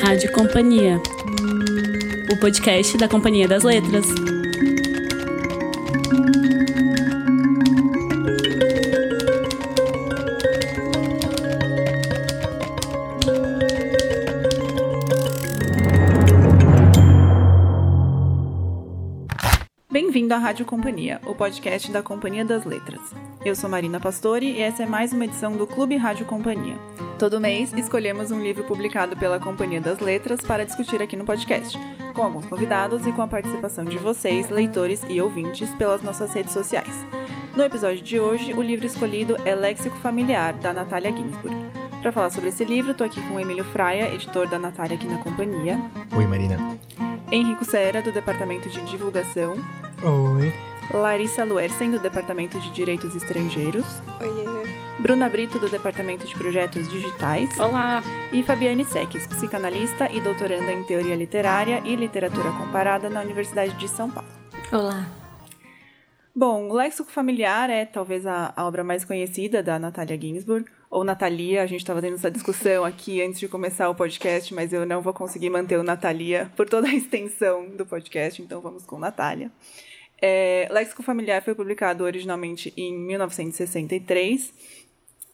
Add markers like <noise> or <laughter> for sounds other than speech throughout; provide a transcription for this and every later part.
Rádio Companhia, o podcast da Companhia das Letras. Bem-vindo à Rádio Companhia, o podcast da Companhia das Letras. Eu sou Marina Pastore e essa é mais uma edição do Clube Rádio Companhia. Todo mês escolhemos um livro publicado pela Companhia das Letras para discutir aqui no podcast, com alguns convidados e com a participação de vocês, leitores e ouvintes, pelas nossas redes sociais. No episódio de hoje, o livro escolhido é Léxico Familiar, da Natália Ginsburg. Para falar sobre esse livro, estou aqui com o Emílio Fraia, editor da Natália aqui na companhia. Oi, Marina. Henrico Sera, do Departamento de Divulgação. Oi. Larissa Luersen, do Departamento de Direitos Estrangeiros. Oiê. Bruna Brito, do Departamento de Projetos Digitais. Olá! E Fabiane Seques, psicanalista e doutoranda em Teoria Literária e Literatura Comparada na Universidade de São Paulo. Olá! Bom, o Léxico Familiar é talvez a, a obra mais conhecida da Natalia Ginsburg, ou Natalia, a gente estava tendo essa discussão aqui antes de começar o podcast, mas eu não vou conseguir manter o Natalia por toda a extensão do podcast, então vamos com Natália. É, Léxico Familiar foi publicado originalmente em 1963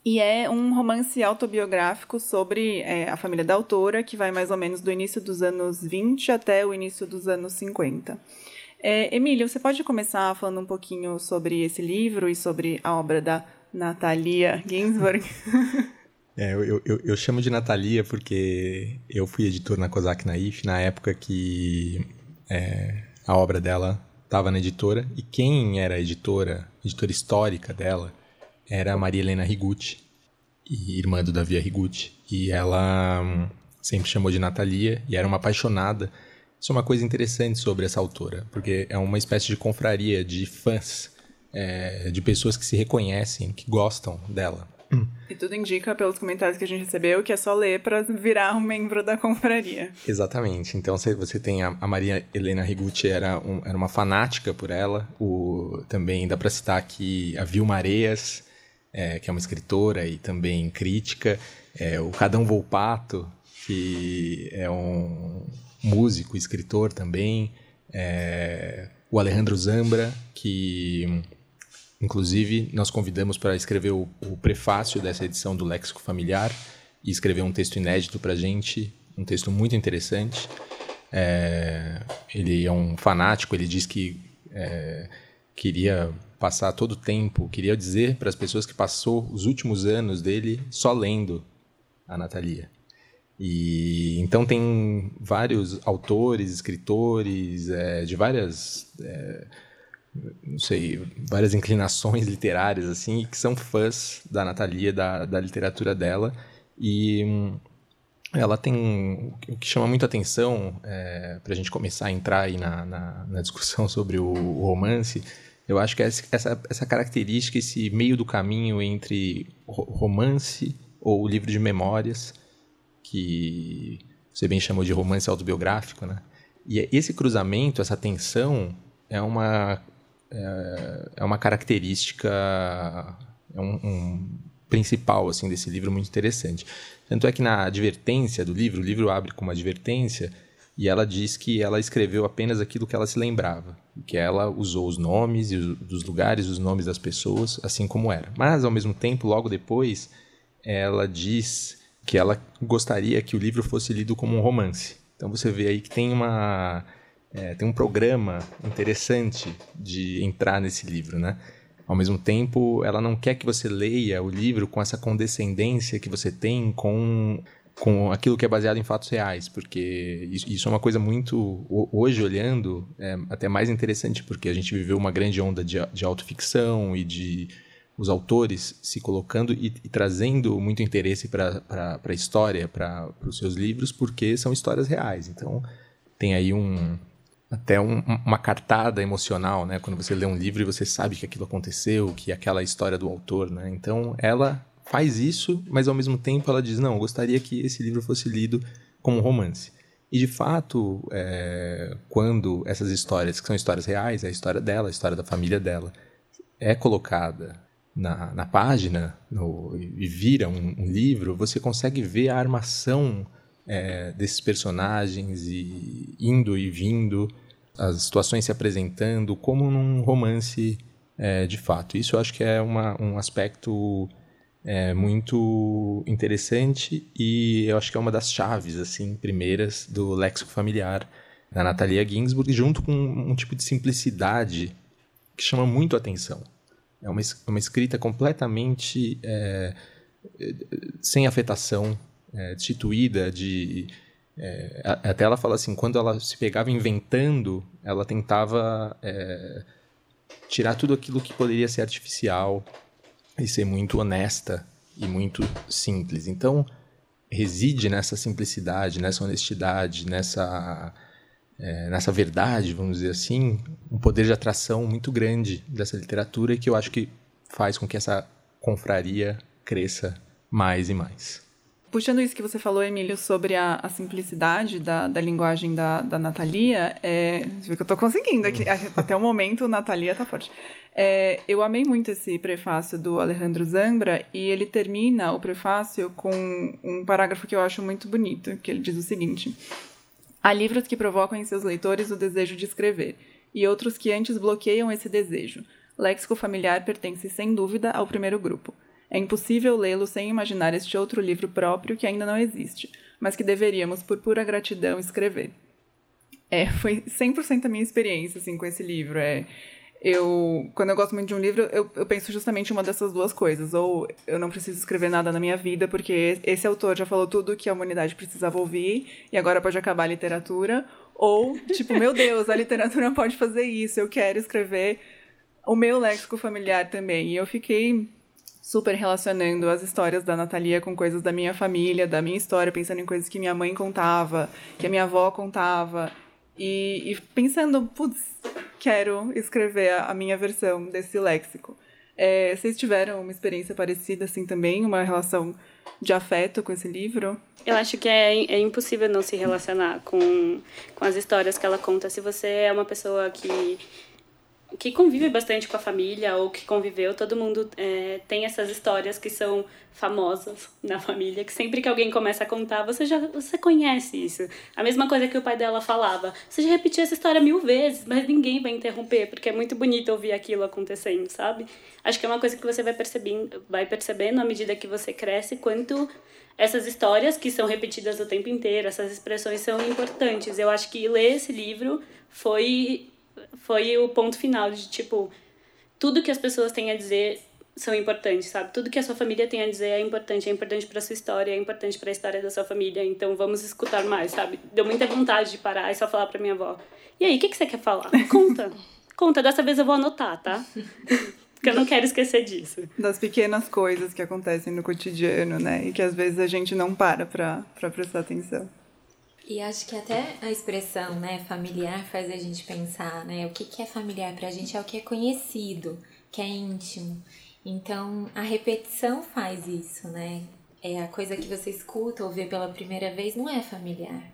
e é um romance autobiográfico sobre é, a família da autora, que vai mais ou menos do início dos anos 20 até o início dos anos 50. É, Emílio, você pode começar falando um pouquinho sobre esse livro e sobre a obra da Natalia Ginsburg? <laughs> É, eu, eu, eu, chamo de Natalia porque eu fui editor na Kozak Naif na época que é, a obra dela estava na editora. E quem era a editora, editora histórica dela, era a Maria Helena Rigucci, irmã do Davi Rigucci. E ela hum, sempre chamou de Natalia e era uma apaixonada. Isso é uma coisa interessante sobre essa autora, porque é uma espécie de confraria de fãs é, de pessoas que se reconhecem, que gostam dela. <clears throat> E tudo indica, pelos comentários que a gente recebeu, que é só ler para virar um membro da confraria. Exatamente. Então você tem a, Maria Helena Rigucci, era, um, era uma fanática por ela. O, também dá para citar aqui a Vilma Areias, é, que é uma escritora e também crítica. É, o Cadão Volpato, que é um músico, escritor também. É, o Alejandro Zambra, que Inclusive, nós convidamos para escrever o, o, prefácio dessa edição do Léxico Familiar e escrever um texto inédito para a gente, um texto muito interessante. É, ele é um fanático, ele diz que é, queria passar todo o tempo, queria dizer para as pessoas que passou os últimos anos dele só lendo a Natalia. E então tem vários autores, escritores é, de várias é, não sei, várias inclinações literárias, assim, que são fãs da Natalia, da, da literatura dela. E hum, ela tem. O que chama muito atenção, é, para a gente começar a entrar aí na, na, na discussão <laughs> sobre o, o, romance, eu acho que é essa, essa característica, esse meio do caminho entre romance ou livro de memórias, que você bem chamou de romance autobiográfico, né? E esse cruzamento, essa tensão, é uma é, é uma característica, é um, um, principal assim desse livro muito interessante. Tanto é que na advertência do livro, o livro abre com uma advertência e ela diz que ela escreveu apenas aquilo que ela se lembrava, que ela usou os nomes dos lugares, os nomes das pessoas, assim como era. Mas ao mesmo tempo, logo depois, ela diz que ela gostaria que o livro fosse lido como um romance. Então você vê aí que tem uma é, tem um programa interessante de entrar nesse livro, né? Ao mesmo tempo, ela não quer que você leia o livro com essa condescendência que você tem com, com aquilo que é baseado em fatos reais, porque isso, é uma coisa muito, hoje olhando, é até mais interessante, porque a gente viveu uma grande onda de, de autoficção e de os autores se colocando e, e trazendo muito interesse para a história, para os seus livros, porque são histórias reais. Então, tem aí um, até um, uma cartada emocional, né? Quando você lê um livro e você sabe que aquilo aconteceu, que aquela história do autor, né? Então ela faz isso, mas ao mesmo tempo ela diz não, gostaria que esse livro fosse lido como romance. E de fato, é, quando essas histórias, que são histórias reais, é a história dela, a história da família dela, é colocada na, na página no, e vira um, um livro, você consegue ver a armação é, desses personagens e indo e vindo, as situações se apresentando como num romance é, de fato. Isso eu acho que é uma, um aspecto é, muito interessante e eu acho que é uma das chaves assim primeiras do léxico familiar da Natalia Ginsburg, junto com um tipo de simplicidade que chama muito a atenção. É uma, uma escrita completamente é, sem afetação, é, destituída de. É, até ela fala assim: quando ela se pegava inventando, ela tentava é, tirar tudo aquilo que poderia ser artificial e ser muito honesta e muito simples. Então, reside nessa simplicidade, nessa honestidade, nessa, é, nessa verdade, vamos dizer assim, um poder de atração muito grande dessa literatura que eu acho que faz com que essa confraria cresça mais e mais. Puxando isso que você falou, Emílio, sobre a, a simplicidade da, da linguagem da, da Natalia, é, que eu estou conseguindo aqui, <laughs> até o momento, Natalia está forte. É, eu amei muito esse prefácio do Alejandro Zambra e ele termina o prefácio com um parágrafo que eu acho muito bonito, que ele diz o seguinte: Há livros que provocam em seus leitores o desejo de escrever, e outros que antes bloqueiam esse desejo. Léxico familiar pertence sem dúvida ao primeiro grupo. É impossível lê-lo sem imaginar este outro livro próprio que ainda não existe, mas que deveríamos, por pura gratidão, escrever. É, foi 100% a minha experiência, assim, com esse livro. É, eu, quando eu gosto muito de um livro, eu, eu penso justamente uma dessas duas coisas. Ou eu não preciso escrever nada na minha vida, porque esse autor já falou tudo que a humanidade precisava ouvir, e agora pode acabar a literatura. Ou, tipo, meu Deus, a literatura <laughs> pode fazer isso, eu quero escrever o meu léxico familiar também. E eu fiquei super relacionando as histórias da Natalia com coisas da minha família, da minha história, pensando em coisas que minha mãe contava, que a minha avó contava. E, e pensando, putz, quero escrever a, a, minha versão desse léxico. É, vocês tiveram uma experiência parecida assim também, uma relação de afeto com esse livro? Eu acho que é, é impossível não se relacionar com, com as histórias que ela conta. Se você é uma pessoa que que convive bastante com a família ou que conviveu, todo mundo é, tem essas histórias que são famosas na família, que sempre que alguém começa a contar, você já você conhece isso. A mesma coisa que o pai dela falava. Você já repetiu essa história mil vezes, mas ninguém vai interromper, porque é muito bonito ouvir aquilo acontecendo, sabe? Acho que é uma coisa que você vai percebendo, vai percebendo à medida que você cresce, quanto essas histórias que são repetidas o tempo inteiro, essas expressões são importantes. Eu acho que ler esse livro foi foi o ponto final de tipo tudo que as pessoas têm a dizer são importantes, sabe? Tudo que a sua família tem a dizer é importante, é importante para sua história, é importante para a história da sua família. Então vamos escutar mais, sabe? Deu muita vontade de parar e só falar para minha avó. E aí, o que que você quer falar? Conta. <laughs> Conta, dessa vez eu vou anotar, tá? Porque eu não quero esquecer disso. Das pequenas coisas que acontecem no cotidiano, né? E que às vezes a gente não para para prestar atenção. E acho que até a expressão, né, familiar faz a gente pensar, né, o que, que é familiar pra gente é o que é conhecido, que é íntimo. Então, a repetição faz isso, né? É a coisa que você escuta ou vê pela primeira vez não é familiar.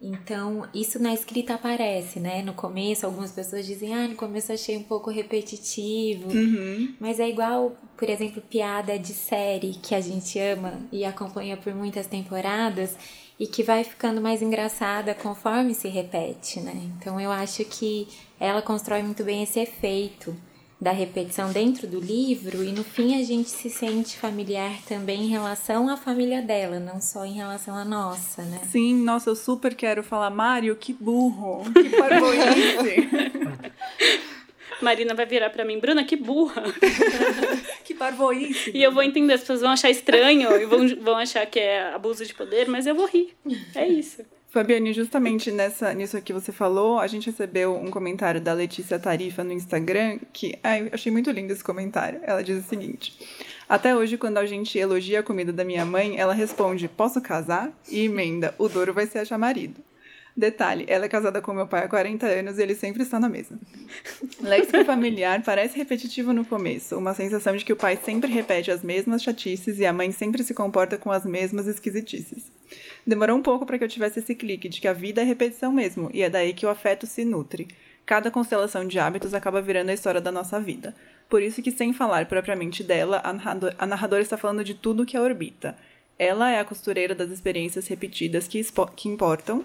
Então, isso na escrita aparece, né? No começo, algumas pessoas dizem, ah, no começo achei um pouco repetitivo. Uhum. Mas é igual, por exemplo, piada de série que a gente ama e acompanha por muitas temporadas e que vai ficando mais engraçada conforme se repete, né? Então eu acho que ela constrói muito bem esse efeito da repetição dentro do livro e no fim a gente se sente familiar também em relação à família dela, não só em relação à nossa, né? Sim, nossa, eu super quero falar, Mário, que burro, que parvoíce. <laughs> Marina vai virar para mim, Bruna, que burra. <laughs> que parvoíce. E eu vou entender, as pessoas vão achar estranho e vão, vão achar que é abuso de poder, mas eu vou rir. É isso. Fabiane, justamente nessa, nisso que você falou, a gente recebeu um comentário da Letícia Tarifa no Instagram, que ai, achei muito lindo esse comentário. Ela diz o seguinte: Até hoje, quando a gente elogia a comida da minha mãe, ela responde: Posso casar? E emenda: O Douro vai ser achar marido. Detalhe, ela é casada com meu pai há 40 anos e ele sempre está na mesa. <laughs> Léxico familiar parece repetitivo no começo, uma sensação de que o pai sempre repete as mesmas chatices e a mãe sempre se comporta com as mesmas esquisitices. Demorou um pouco para que eu tivesse esse clique de que a vida é repetição mesmo, e é daí que o afeto se nutre. Cada constelação de hábitos acaba virando a história da nossa vida. Por isso que, sem falar propriamente dela, a narradora está falando de tudo que a orbita Ela é a costureira das experiências repetidas que, que importam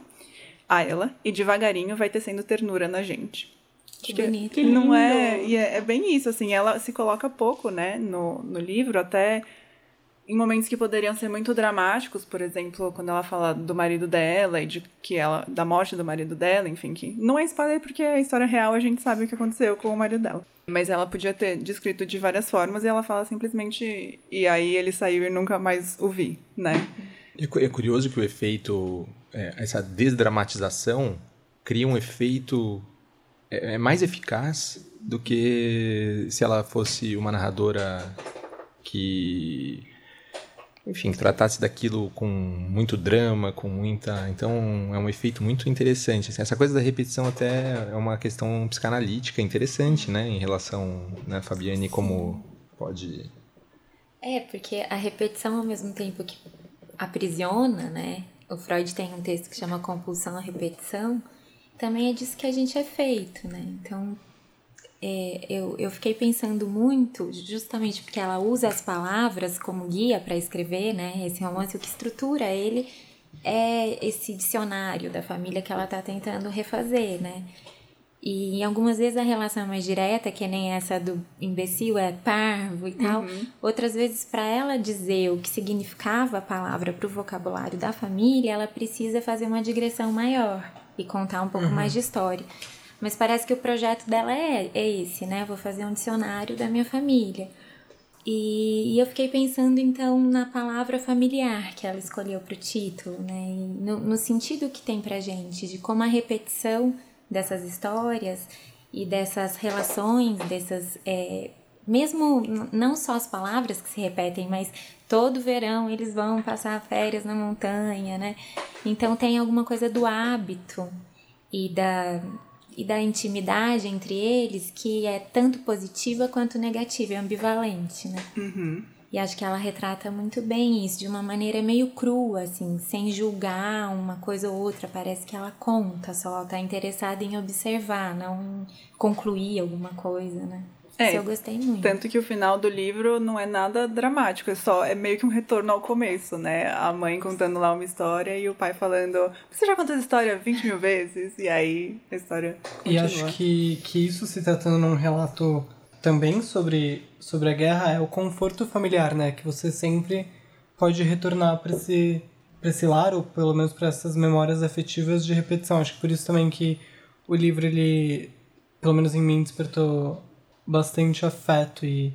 a ela e devagarinho vai tecendo ternura na gente. Que bonito. Que não é, e é, é, bem isso, assim, ela se coloca pouco, né, no, no livro, até em momentos que poderiam ser muito dramáticos, por exemplo, quando ela fala do marido dela e de que ela da morte do marido dela, enfim, que não é spoiler porque a história real a gente sabe o que aconteceu com o marido dela. Mas ela podia ter descrito de várias formas e ela fala simplesmente e aí ele saiu e nunca mais o vi, né? É curioso que o efeito, é, essa desdramatização cria um efeito é, é mais eficaz do que se ela fosse uma narradora que enfim, tratasse daquilo com muito drama, com muita. Então é um efeito muito interessante. Assim, essa coisa da repetição até é uma questão psicanalítica interessante, né? Em relação, né, Fabiane, como pode. É, porque a repetição ao mesmo tempo que aprisiona, né? O Freud tem um texto que chama Compulsão à Repetição. Também é disso que a gente é feito, né? Então, é, eu, eu fiquei pensando muito, justamente porque ela usa as palavras como guia para escrever, né? Esse romance, o que estrutura ele é esse dicionário da família que ela está tentando refazer, né? E algumas vezes a relação é mais direta, que nem essa do imbecil, é parvo e tal. Uhum. Outras vezes, para ela dizer o que significava a palavra para o vocabulário da família, ela precisa fazer uma digressão maior e contar um pouco uhum. mais de história. Mas parece que o projeto dela é, é esse, né? Vou fazer um dicionário da minha família. E, e eu fiquei pensando então na palavra familiar que ela escolheu para o título, né? No, no sentido que tem pra gente, de como a repetição dessas histórias e dessas relações, dessas. É, mesmo não só as palavras que se repetem, mas todo verão eles vão passar férias na montanha, né? Então tem alguma coisa do hábito e da, e da intimidade entre eles que é tanto positiva quanto negativa, é ambivalente, né? Uhum. E acho que ela retrata muito bem isso, de uma maneira meio crua, assim, sem julgar uma coisa ou outra. Parece que ela conta, só ela tá interessada em observar, não em concluir alguma coisa, né? É, Isso eu gostei muito. Tanto que o final do livro não é nada dramático, é só é meio que um retorno ao começo, né? A mãe contando lá uma história e o pai falando: Você já contou essa história 20 mil vezes? E aí a história. Continua. E acho que, que isso se tratando num relato também sobre, sobre a guerra é o conforto familiar, né? Que você sempre pode retornar para esse, pra esse lar, ou pelo menos para essas memórias afetivas de repetição. Acho que por isso também que o livro, ele, pelo menos em mim, despertou bastante afeto e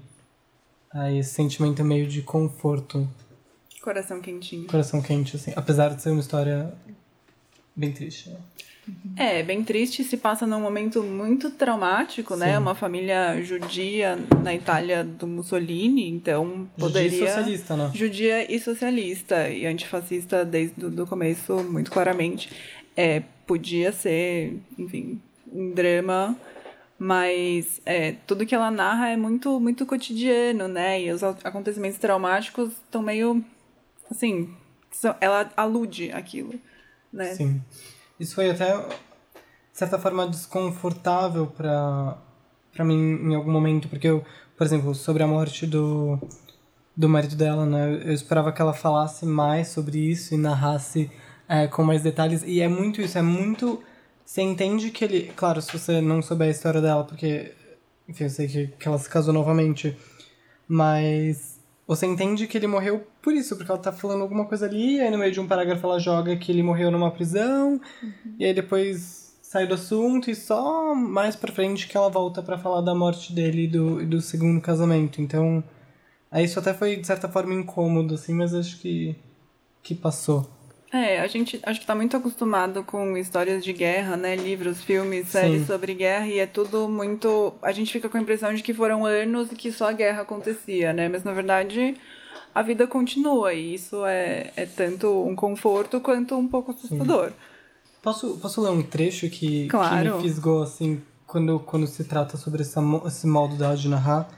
aí esse sentimento meio de conforto. Coração quentinho. Coração quente, assim. Apesar de ser uma história bem triste, né? É, bem triste, se passa num momento muito traumático, né? Sim. né? Uma família judia na Itália do Mussolini, então poderia... Judia e socialista, né? Judia e socialista, e antifascista desde o começo, muito claramente. É, podia ser, enfim, um drama mas é, tudo que ela narra é muito muito cotidiano, né? E os acontecimentos traumáticos estão meio assim, ela alude aquilo, né? Sim. Isso foi até de certa forma desconfortável para para mim em algum momento, porque eu, por exemplo, sobre a morte do do marido dela, né? Eu esperava que ela falasse mais sobre isso e narrasse é, com mais detalhes. E é muito isso, é muito você entende que ele. Claro, se você não souber a história dela, porque. Enfim, eu sei que, que ela se casou novamente. Mas. Você entende que ele morreu por isso, porque ela tá falando alguma coisa ali, e aí no meio de um parágrafo ela joga que ele morreu numa prisão, uhum. e aí depois sai do assunto, e só mais pra frente que ela volta para falar da morte dele e do, do segundo casamento. Então. Aí isso até foi, de certa forma, incômodo, assim, mas acho que, que passou. É, a gente acho que tá muito acostumado com histórias de guerra, né? Livros, filmes, séries Sim. sobre guerra, e é tudo muito. A gente fica com a impressão de que foram anos e que só a guerra acontecia, né? Mas na verdade a vida continua, e isso é, é tanto um conforto quanto um pouco assustador. Posso, posso ler um trecho que, claro. que me fisgou, assim, quando, quando se trata sobre essa, esse modo dela de narrar?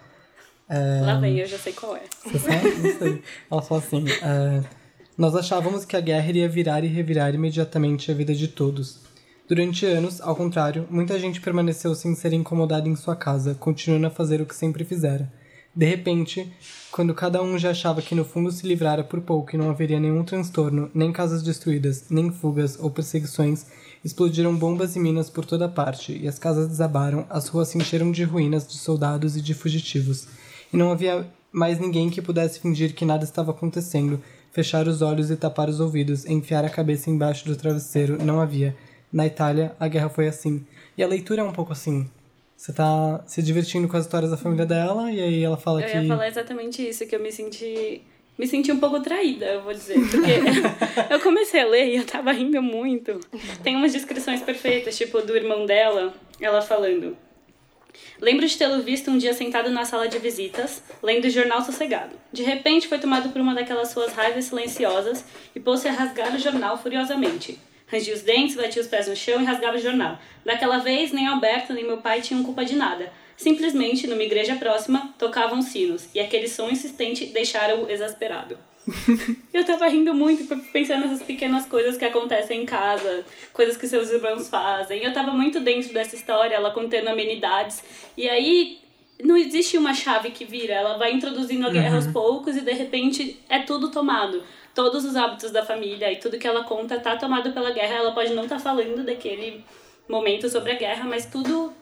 É... Lá vem, eu já sei qual é. Você sabe? Não sei. Ela fala assim. É... Nós achávamos que a guerra iria virar e revirar imediatamente a vida de todos. Durante anos, ao contrário, muita gente permaneceu sem ser incomodada em sua casa, continuando a fazer o que sempre fizera. De repente, quando cada um já achava que no fundo se livrara por pouco e não haveria nenhum transtorno, nem casas destruídas, nem fugas ou perseguições, explodiram bombas e minas por toda parte, e as casas desabaram, as ruas se encheram de ruínas, de soldados e de fugitivos. E não havia mais ninguém que pudesse fingir que nada estava acontecendo, fechar os olhos e tapar os ouvidos, enfiar a cabeça embaixo do travesseiro, não havia. Na Itália, a guerra foi assim. E a leitura é um pouco assim. Você tá se divertindo com as histórias da família dela, e aí ela fala eu que. Eu ia falar exatamente isso, que eu me senti. Me senti um pouco traída, eu vou dizer. Porque <laughs> eu comecei a ler e eu tava rindo muito. Tem umas descrições perfeitas, tipo do irmão dela, ela falando. Lembro de tê-lo visto um dia sentado na sala de visitas, lendo o jornal sossegado. De repente foi tomado por uma daquelas suas raivas silenciosas e pôs-se a rasgar o jornal furiosamente. Rangia os dentes, batia os pés no chão e rasgava o jornal. Daquela vez, nem Alberto nem meu pai tinham culpa de nada. Simplesmente, numa igreja próxima, tocavam sinos, e aquele som insistente deixara-o exasperado. <laughs> eu tava rindo muito, pensando nessas pequenas coisas que acontecem em casa, coisas que seus irmãos fazem. Eu tava muito dentro dessa história, ela contendo amenidades. E aí, não existe uma chave que vira, ela vai introduzindo a guerra uhum. aos poucos e de repente é tudo tomado todos os hábitos da família e tudo que ela conta tá tomado pela guerra. Ela pode não estar tá falando daquele momento sobre a guerra, mas tudo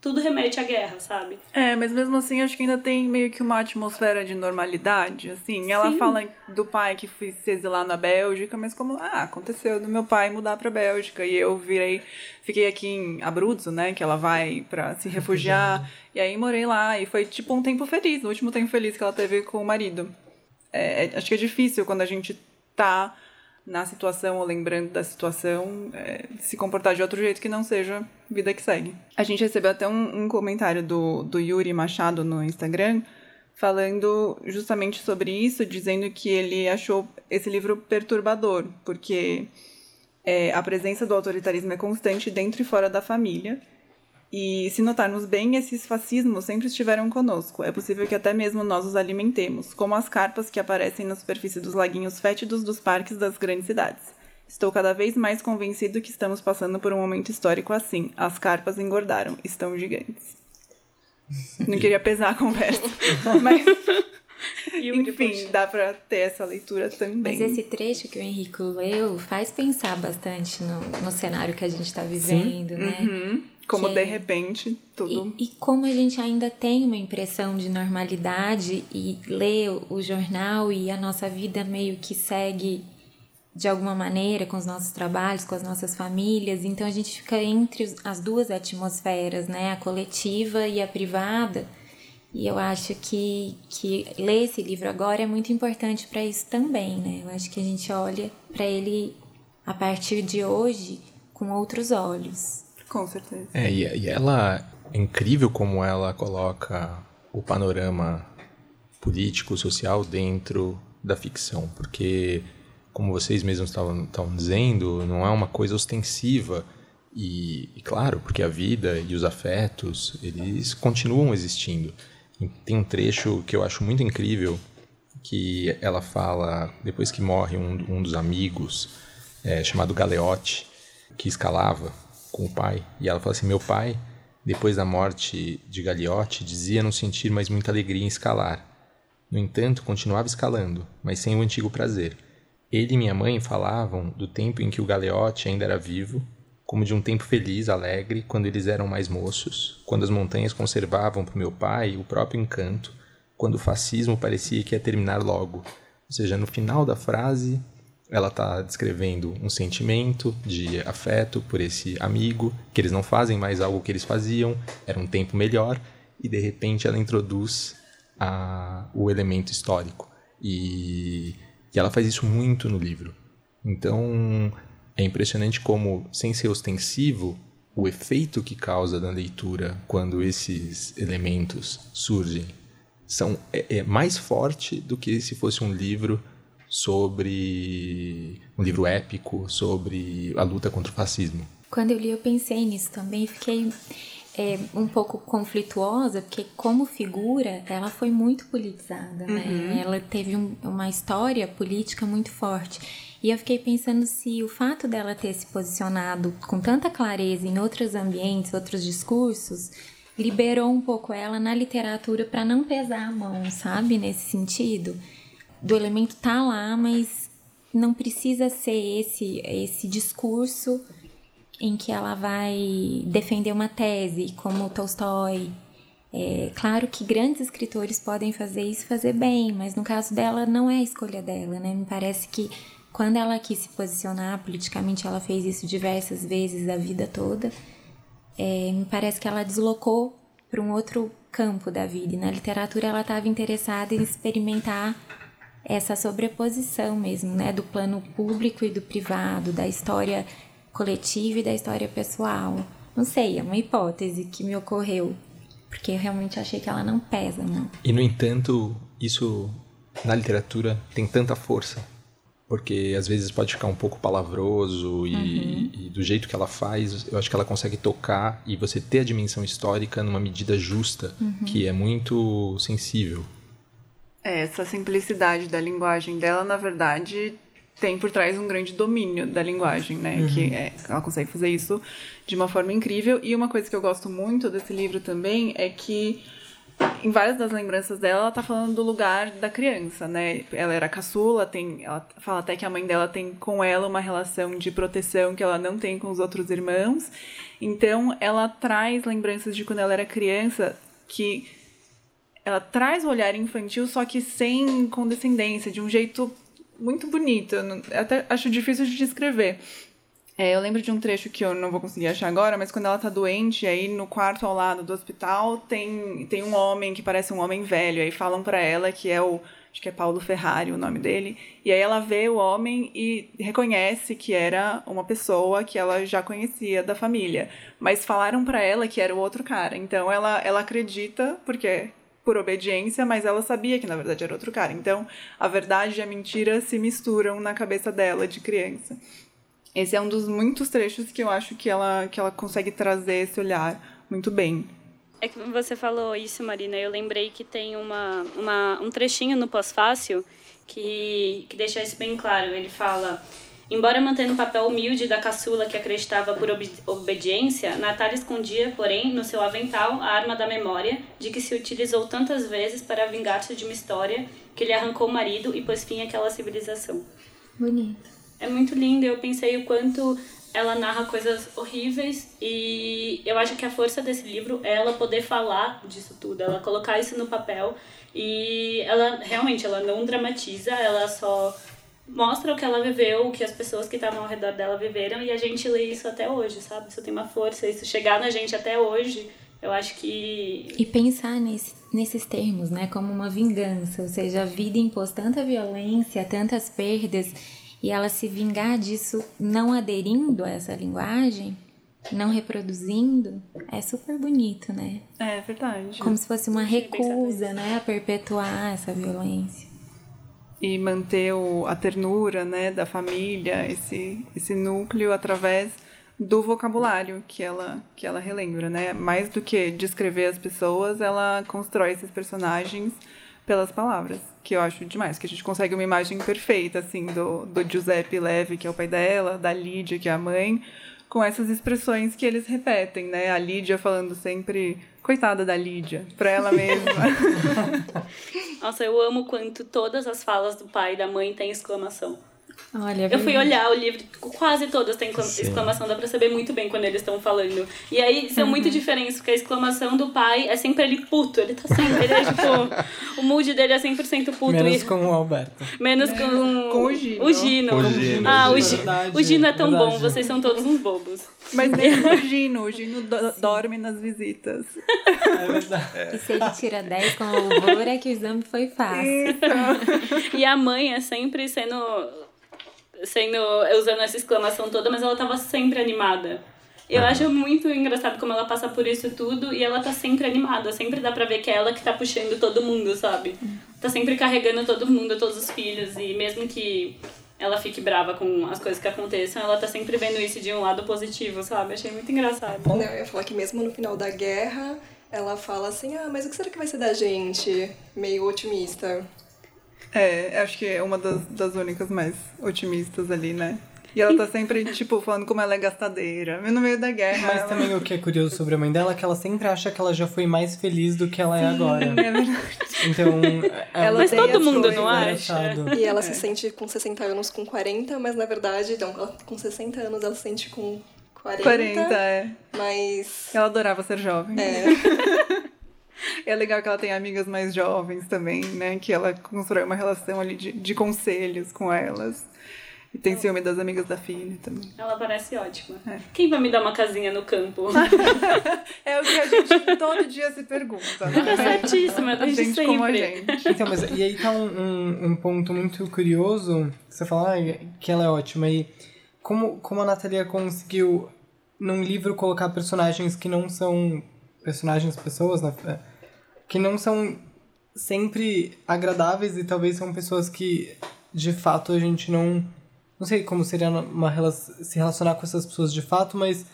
tudo remete à guerra, sabe? É, mas mesmo assim acho que ainda tem meio que uma atmosfera de normalidade, assim. Ela Sim. fala do pai que foi se exilar na Bélgica, mas como, ah, aconteceu do meu pai mudar pra Bélgica e eu virei, fiquei aqui em Abruzzo, né, que ela vai para se refugiar, e aí morei lá e foi tipo um tempo feliz, o último tempo feliz que ela teve com o marido. É, é, acho que é difícil quando a gente tá na situação ou lembrando da situação, é, se comportar de outro jeito que não seja vida que segue. A gente recebeu até um, um comentário do, do Yuri Machado no Instagram falando justamente sobre isso, dizendo que ele achou esse livro perturbador, porque é, a presença do autoritarismo é constante dentro e fora da família e se notarmos bem, esses fascismos sempre estiveram conosco. É possível que até mesmo nós os alimentemos, como as carpas que aparecem na superfície dos laguinhos fétidos dos parques das grandes cidades. Estou cada vez mais convencido que estamos passando por um momento histórico assim. As carpas engordaram, estão gigantes. Não queria pesar a conversa, <laughs> mas <laughs> enfim, dá para ter essa leitura também. Mas esse trecho que o Henrique leu faz pensar bastante no, no cenário que a gente está vivendo, Sim. né? Uhum. Como de repente tudo. E, e, como a gente ainda tem uma impressão de normalidade e lê o jornal e a nossa vida meio que segue de alguma maneira com os nossos trabalhos, com as nossas famílias, então a gente fica entre as duas atmosferas, né? A coletiva e a privada. E eu acho que, que ler esse livro agora é muito importante para isso também, né? Eu acho que a gente olha para ele a partir de hoje com outros olhos. Com certeza. É, e, e ela é incrível como ela coloca o panorama político, social dentro da ficção, porque como vocês mesmos estavam dizendo, não é uma coisa ostensiva e, e, claro, porque a vida e os afetos eles continuam existindo. Tem um trecho que eu acho muito incrível que ela fala depois que morre um, um dos amigos é, chamado Galeote que escalava com o pai. E ela fala assim: Meu pai, depois da morte de Gagliotti, dizia não sentir mais muita alegria em escalar. No entanto, continuava escalando, mas sem o antigo prazer. Ele e minha mãe falavam do tempo em que o Galeotti ainda era vivo, como de um tempo feliz, alegre, quando eles eram mais moços, quando as montanhas conservavam para meu pai o próprio encanto, quando o fascismo parecia que ia terminar logo. Ou seja, no final da frase, ela está descrevendo um sentimento de afeto por esse amigo, que eles não fazem mais algo que eles faziam, era um tempo melhor, e de repente ela introduz a, o elemento histórico. E, e ela faz isso muito no livro. Então é impressionante como, sem ser ostensivo, o efeito que causa na leitura quando esses elementos surgem são, é, é mais forte do que se fosse um livro sobre um livro épico sobre a luta contra o fascismo. Quando eu li, eu pensei nisso também, fiquei é, um pouco conflituosa, porque como figura, ela foi muito politizada, né? Uhum. Ela teve um, uma história política muito forte. E eu fiquei pensando se o fato dela ter se posicionado com tanta clareza em outros ambientes, outros discursos, liberou um pouco ela na literatura para não pesar a mão, sabe? Nesse sentido. Do elemento tá lá, mas não precisa ser esse esse discurso em que ela vai defender uma tese, como Tolstói. É claro que grandes escritores podem fazer isso fazer bem, mas no caso dela não é a escolha dela, né? Me parece que quando ela quis se posicionar politicamente, ela fez isso diversas vezes a vida toda. É, me parece que ela deslocou para um outro campo da vida. E na literatura ela estava interessada em experimentar essa sobreposição mesmo, né, do plano público e do privado, da história coletiva e da história pessoal. Não sei, é uma hipótese que me ocorreu, porque eu realmente achei que ela não pesa, né? E no entanto, isso na literatura tem tanta força, porque às vezes pode ficar um pouco palavroso e, uhum. e, do jeito que ela faz, eu acho que ela consegue tocar e você ter a dimensão histórica numa medida justa, uhum. que é muito sensível. É, essa simplicidade da linguagem dela, na verdade, tem por trás um grande domínio da linguagem, né? Uhum. Que é, ela consegue fazer isso de uma forma incrível. E uma coisa que eu gosto muito desse livro também é que em várias das lembranças dela, ela tá falando do lugar da criança, né? Ela era caçula, tem, ela fala até que a mãe dela tem com ela uma relação de proteção que ela não tem com os outros irmãos. Então, ela traz lembranças de quando ela era criança que ela traz o olhar infantil, só que sem condescendência, de um jeito muito bonito. Eu até acho difícil de descrever. É, eu lembro de um trecho que eu não vou conseguir achar agora, mas quando ela tá doente, aí no quarto ao lado do hospital tem, tem um homem que parece um homem velho. Aí falam para ela que é o. Acho que é Paulo Ferrari o nome dele. E aí ela vê o homem e reconhece que era uma pessoa que ela já conhecia da família. Mas falaram para ela que era o outro cara. Então ela, ela acredita, porque por obediência, mas ela sabia que na verdade era outro cara. Então, a verdade e a mentira se misturam na cabeça dela de criança. Esse é um dos muitos trechos que eu acho que ela, que ela consegue trazer esse olhar muito bem. É que você falou isso, Marina. Eu lembrei que tem uma, uma, um trechinho no pós-fácil que, que deixa isso bem claro. Ele fala Embora mantendo o papel humilde da caçula que acreditava por ob obediência, Natália escondia, porém, no seu avental a arma da memória, de que se utilizou tantas vezes para vingar-se de uma história que lhe arrancou o marido e pôs fim àquela civilização. Bonito. É muito lindo, eu pensei o quanto ela narra coisas horríveis e eu acho que a força desse livro é ela poder falar disso tudo, ela colocar isso no papel e ela realmente ela não dramatiza, ela só mostra o que ela viveu, o que as pessoas que estavam ao redor dela viveram e a gente lê isso até hoje, sabe? Isso tem uma força, isso chegar na gente até hoje, eu acho que. E pensar nesse, nesses termos, né? Como uma vingança, ou seja, a vida impôs tanta violência, tantas perdas, e ela se vingar disso não aderindo a essa linguagem. Não reproduzindo, é super bonito, né? É verdade. Como se fosse uma recusa, né? A perpetuar essa violência e manter o, a ternura né, da família, esse, esse núcleo através do vocabulário que ela, que ela relembra, né? Mais do que descrever as pessoas, ela constrói esses personagens pelas palavras, que eu acho demais, que a gente consegue uma imagem perfeita, assim, do, do Giuseppe Leve, que é o pai dela, da Lídia, que é a mãe, com essas expressões que eles repetem, né? A Lídia falando sempre Coitada da Lídia, pra ela mesma. <laughs> Nossa, eu amo quanto todas as falas do pai e da mãe têm exclamação. Olha, eu fui olhar o livro, quase todas têm exclamação, Sim. dá pra saber muito bem quando eles estão falando. E aí são uhum. muito diferentes, porque a exclamação do pai é sempre ele puto, ele tá sempre, ele é tipo, o mood dele é 100% puto. Menos e... com o Alberto. Menos com, com o Gino. O Gino. O Gino. Ah, o Gino, o Gino é tão verdade. bom, vocês são todos uns bobos. Mas mesmo <laughs> o Gino, o Gino do, dorme nas visitas. É verdade. E se ele tira 10 com louvor, é que o exame foi fácil. Isso. E a mãe é sempre sendo sendo usando essa exclamação toda, mas ela tava sempre animada. Eu uhum. acho muito engraçado como ela passa por isso tudo e ela tá sempre animada. Sempre dá pra ver que é ela que tá puxando todo mundo, sabe? Tá sempre carregando todo mundo, todos os filhos. E mesmo que ela fique brava com as coisas que aconteçam, ela tá sempre vendo isso de um lado positivo, sabe? Achei muito engraçado. Não, eu ia falar que mesmo no final da guerra, ela fala assim: ah, mas o que será que vai ser da gente? Meio otimista. É, acho que é uma das, das únicas mais otimistas ali, né? E ela tá <laughs> sempre, tipo, falando como ela é gastadeira, no meio da guerra. Mas ela- também o que é curioso sobre a mãe dela é que ela sempre acha que ela já foi mais feliz do que ela é agora. É verdade. Então. <laughs> É Ela Mas todo mundo coisas. não acha? engraçado. E ela se sente com 60 anos com 40, mas na verdade, não, ela, com 60 anos ela se sente com 40. 40, é. Mas. Ela adorava ser jovem. É. <laughs> É legal que ela tem amigas mais jovens também, né? Que ela constrói uma relação ali de, de conselhos com elas. E tem ciúme das amigas da filha também. Ela parece ótima. É. Quem vai me dar uma casinha no campo? <laughs> É o que a gente todo dia se pergunta, né? certíssima, A desde gente como a sempre. gente. Então, mas e aí tá um, um, um ponto muito curioso, que você fala ah, que ela é ótima. E como, como a Natalia conseguiu, num livro, colocar personagens que não são personagens, pessoas, né? Que não são sempre agradáveis e talvez são pessoas que, de fato, a gente não... Não sei como seria uma, se relacionar com essas pessoas de fato, mas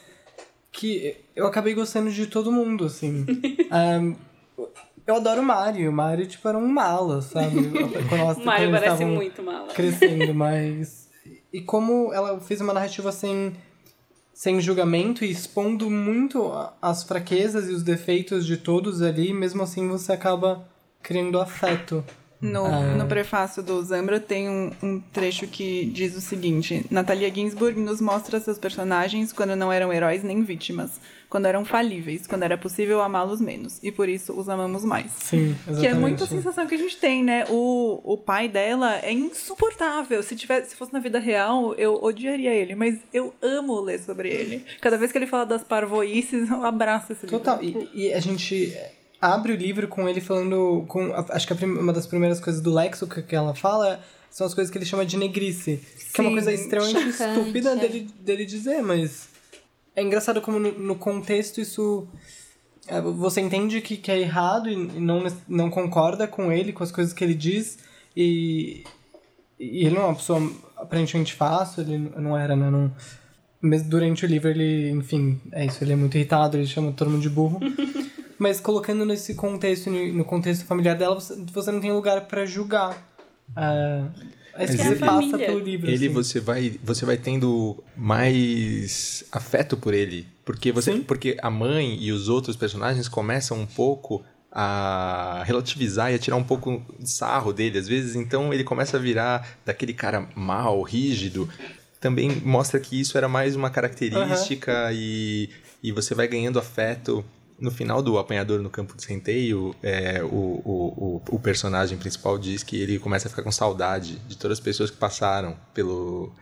que eu acabei gostando de todo mundo, assim. <laughs> Ahn, eu adoro o Mario. O Mario, tipo, era um mala, sabe? <laughs> Quando elas, O Mario parece muito mala. crescendo, mas... E como ela fez uma narrativa sem, sem julgamento e expondo muito as fraquezas e os defeitos de todos ali, mesmo assim você acaba criando afeto. No, Ah. no prefácio do Zambra tem um, um trecho que diz o seguinte: Natalia Ginsburg nos mostra seus personagens quando não eram heróis nem vítimas, quando eram falíveis, quando era possível amá-los menos, e por isso os amamos mais. Sim, exatamente. Que é muito a sensação que a gente tem, né? O, o pai dela é insuportável. Se, tivesse, se fosse na vida real, eu odiaria ele. Mas eu amo ler sobre ele. Cada vez que ele fala das parvoices, eu abraço esse livro. Total. E, e a gente abre o livro com ele falando. com Acho que uma das primeiras coisas do Lexo que, ela fala são as coisas que ele chama de negrice. Que é uma Sim, coisa extremamente chocante, estúpida é. dele, dele dizer, mas. É engraçado como no, no contexto isso. é, Você entende que, que é errado e e não, não concorda com ele, com as coisas que ele diz. E, e ele não é uma pessoa aparentemente fácil, ele não era, né? Não, mesmo durante o livro ele, enfim, é isso, ele é muito irritado, ele chama todo mundo de burro. <laughs> Mas colocando nesse contexto, no contexto familiar dela, você, não tem lugar pra julgar. Isso Mas que ele- você passa família. pelo livro. Ele, assim. você vai, você vai tendo mais afeto por ele, porque você, Sim. porque a mãe e os outros personagens começam um pouco a relativizar e a tirar um pouco de sarro dele, às vezes, então ele começa a virar daquele cara mal, rígido. Também mostra que isso era mais uma característica e, e você vai ganhando afeto. No final do Apanhador no Campo de Centeio, é, o, o, o, o personagem principal diz que ele começa a ficar com saudade de todas as pessoas que passaram pelo,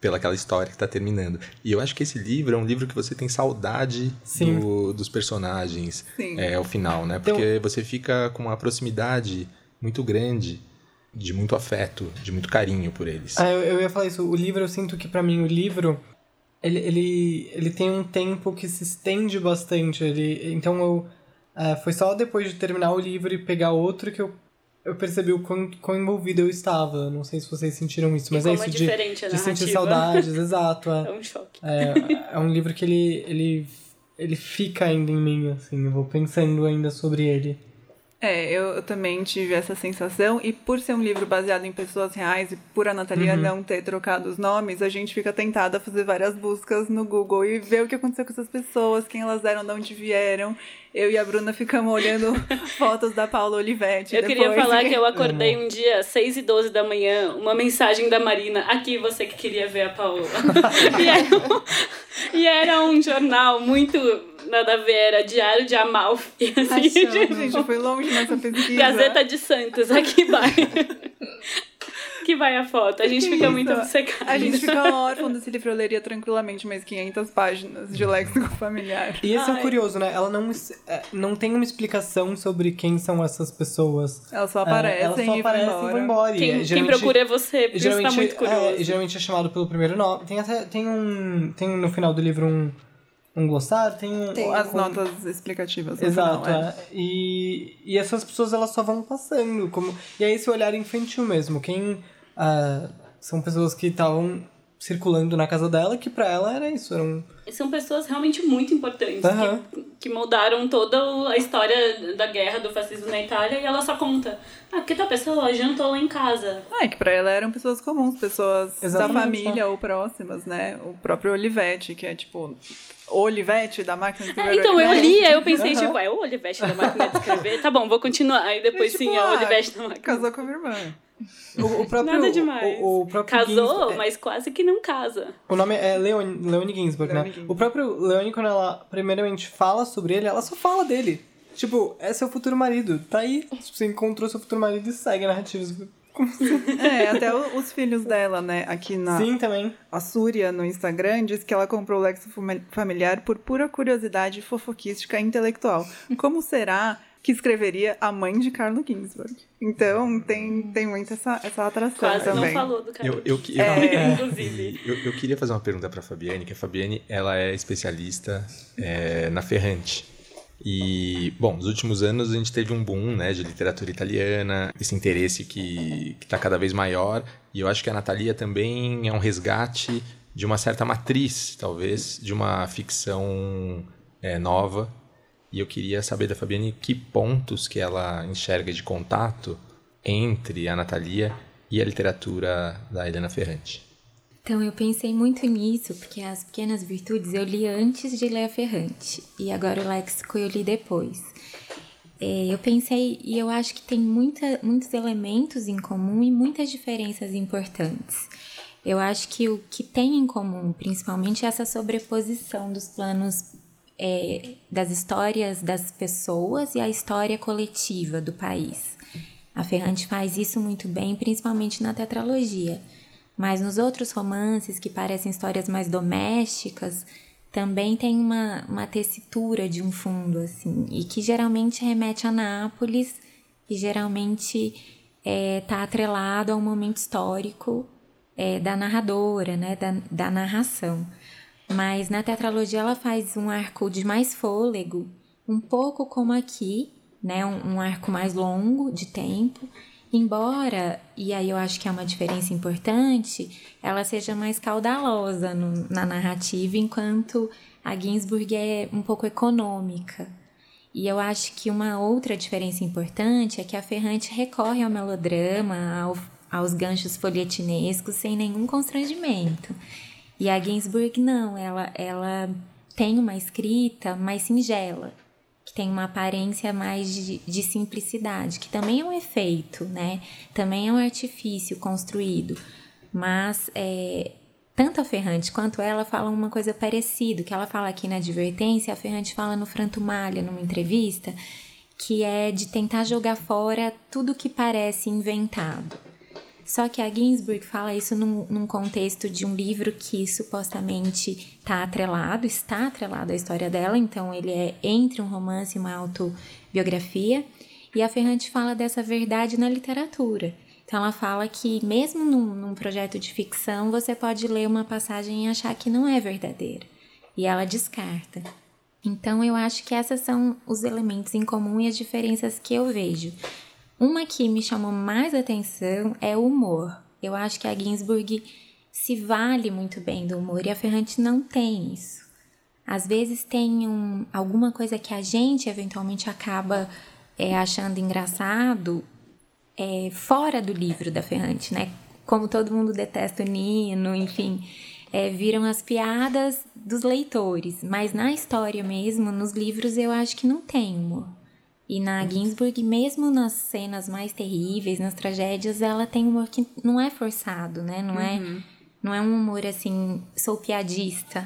pela aquela história que está terminando. E eu acho que esse livro é um livro que você tem saudade do- dos personagens Sim. é, ao final, né? Então- Porque você fica com uma proximidade muito grande, de muito afeto, de muito carinho por eles. Ah, eu, eu ia falar isso. O livro, eu sinto que pra mim o livro ele, ele, ele tem um tempo que se estende bastante. Ele, então eu ah, foi só depois de terminar o livro e pegar outro que eu, eu percebi o quão, quão envolvido eu estava. Não sei se vocês sentiram isso, mas é isso é de, de sentir saudades, exato. É <laughs> É, um choque. é, é um livro que ele, ele, ele fica ainda em mim, assim. Eu vou pensando ainda sobre ele. É, eu, eu também tive essa sensação, e por ser um livro baseado em pessoas reais e por a Natalia Uhum. não ter trocado os nomes, a gente fica tentada a fazer várias buscas no Google e ver o que aconteceu com essas pessoas, quem elas eram, de onde vieram. Eu e a Bruna ficamos olhando <laughs> fotos da Paula Olivetti. Eu queria depois, falar e- que eu <laughs> acordei um dia, 6 e 12 da manhã, uma mensagem da Marina, aqui você que queria ver a Paola. <laughs> e, era um, e era um jornal muito nada a ver, era Diário de Amalfi. <laughs> Assim, Achando, gente, fui longe nessa pesquisa. Gazeta de Santos, aqui vai. <laughs> que vai a foto. A gente Que fica isso? muito obcecada. A gente fica órfão desse livro, eu leria tranquilamente mais 500 páginas de léxico <laughs> familiar. E esse é curioso, né? Ela não, é, não tem uma explicação sobre quem são essas pessoas. Elas só É, aparecem, elas só e aparecem vão e vão embora. embora. Quem, é, quem geralmente- procura é você, porque você tá geralmente, muito curioso. é, geralmente é chamado pelo primeiro nome. Tem até tem um tem no final do livro um um glossário, tem um Tem. As notas explicativas. no Exato, final, é. é. E, e essas pessoas elas só vão passando. Como, e é esse olhar infantil mesmo. Quem ah, são pessoas que estavam circulando na casa dela, que pra ela era isso, era um... São pessoas realmente muito importantes, Aham. que, que moldaram toda a história da guerra do fascismo na Itália e ela só conta. Ah, porque tal pessoa jantou lá em casa. Ah, é que pra ela eram pessoas comuns, pessoas Exatamente, da família ou próximas, né? O próprio Olivetti, que é tipo Olivetti da máquina de É, escrever então, eu Olivetti. li, aí eu pensei, Aham. tipo, é o Olivete da máquina de escrever? Tá bom, vou continuar. Aí depois, Tipo, sim, é o ah, Olivete da máquina. Casou com a minha irmã. O, o próprio... Nada demais. O, o próprio Casou, Ginsburg- mas quase que não casa. O nome é Leone, Leone Ginsburg, Leone né? Ginsburg. O próprio Leone, quando ela primeiramente fala sobre ele, ela só fala dele. Tipo, é seu futuro marido. Tá aí. Você encontrou seu futuro marido e segue a narrativa. Como assim? <laughs> É, até o- os filhos dela, né? Aqui na Sim, também. a Súria no Instagram diz que ela comprou o Lexo Fami- Familiar por pura curiosidade fofoquística e intelectual. Como será que escreveria a mãe de Carlo Ginsburg? Então tem, tem muito essa, essa atração Quase também. não falou do cara. Eu, eu, que- É. <laughs> Inclusive. eu, eu queria fazer uma pergunta para Fabiane, que a Fabiane ela é especialista é, na Ferrante. E, bom, nos últimos anos a gente teve um boom né, de literatura italiana, esse interesse que está cada vez maior. E eu acho que a Natalia também é um resgate de uma certa matriz, talvez, de uma ficção é, nova. E eu queria saber da Fabiane que pontos que ela enxerga de contato entre a Natalia e a literatura da Helena Ferrante. Então, eu pensei muito nisso, porque as Pequenas Virtudes eu li antes de ler a Ferrante, e agora o Léxico eu li depois. É, eu pensei, e eu acho que tem muita, muitos elementos em comum e muitas diferenças importantes. Eu acho que o que tem em comum, principalmente, é essa sobreposição dos planos é, das histórias das pessoas e a história coletiva do país. A Ferrante faz isso muito bem, principalmente na tetralogia. Mas nos outros romances, que parecem histórias mais domésticas, também tem uma, uma tessitura de um fundo, assim, e que geralmente remete a Nápoles e geralmente está atrelado a um momento histórico é, da narradora, né, da, da narração. Mas na tetralogia ela faz um arco de mais fôlego, um pouco como aqui, né, um, um arco mais longo de tempo, embora, e aí eu acho que é uma diferença importante, ela seja mais caudalosa no- na narrativa, enquanto a Ginsburg é um pouco econômica. E eu acho que uma outra diferença importante é que a Ferrante recorre ao melodrama, ao- aos ganchos folhetinescos sem nenhum constrangimento. E a Ginsburg não, ela, ela tem uma escrita mais singela, que tem uma aparência mais de, de simplicidade, que também é um efeito, né? Também é um artifício construído. Mas é, tanto a Ferrante quanto ela falam uma coisa parecida, que ela fala aqui na advertência, a Ferrante fala no Frantumalha, numa entrevista, que é de tentar jogar fora tudo que parece inventado. Só que a Ginsburg fala isso num, num contexto de um livro que supostamente está atrelado, está atrelado à história dela, então ele é entre um romance e uma autobiografia. E a Ferrante fala dessa verdade na literatura. Então ela fala que mesmo num, num projeto de ficção, você pode ler uma passagem e achar que não é verdadeira. E ela descarta. Então eu acho que esses são os elementos em comum e as diferenças que eu vejo. Uma que me chamou mais atenção é o humor. Eu acho que a Ginsburg se vale muito bem do humor e a Ferrante não tem isso. Às vezes tem um, alguma coisa que a gente eventualmente acaba é, achando engraçado é, fora do livro da Ferrante, né? Como todo mundo detesta o Nino, enfim, é, viram as piadas dos leitores. Mas na história mesmo, nos livros, eu acho que não tem humor. E na Ginsburg, mesmo nas cenas mais terríveis, nas tragédias, ela tem humor que não é forçado, né? Não, é, não é um humor assim, sou piadista.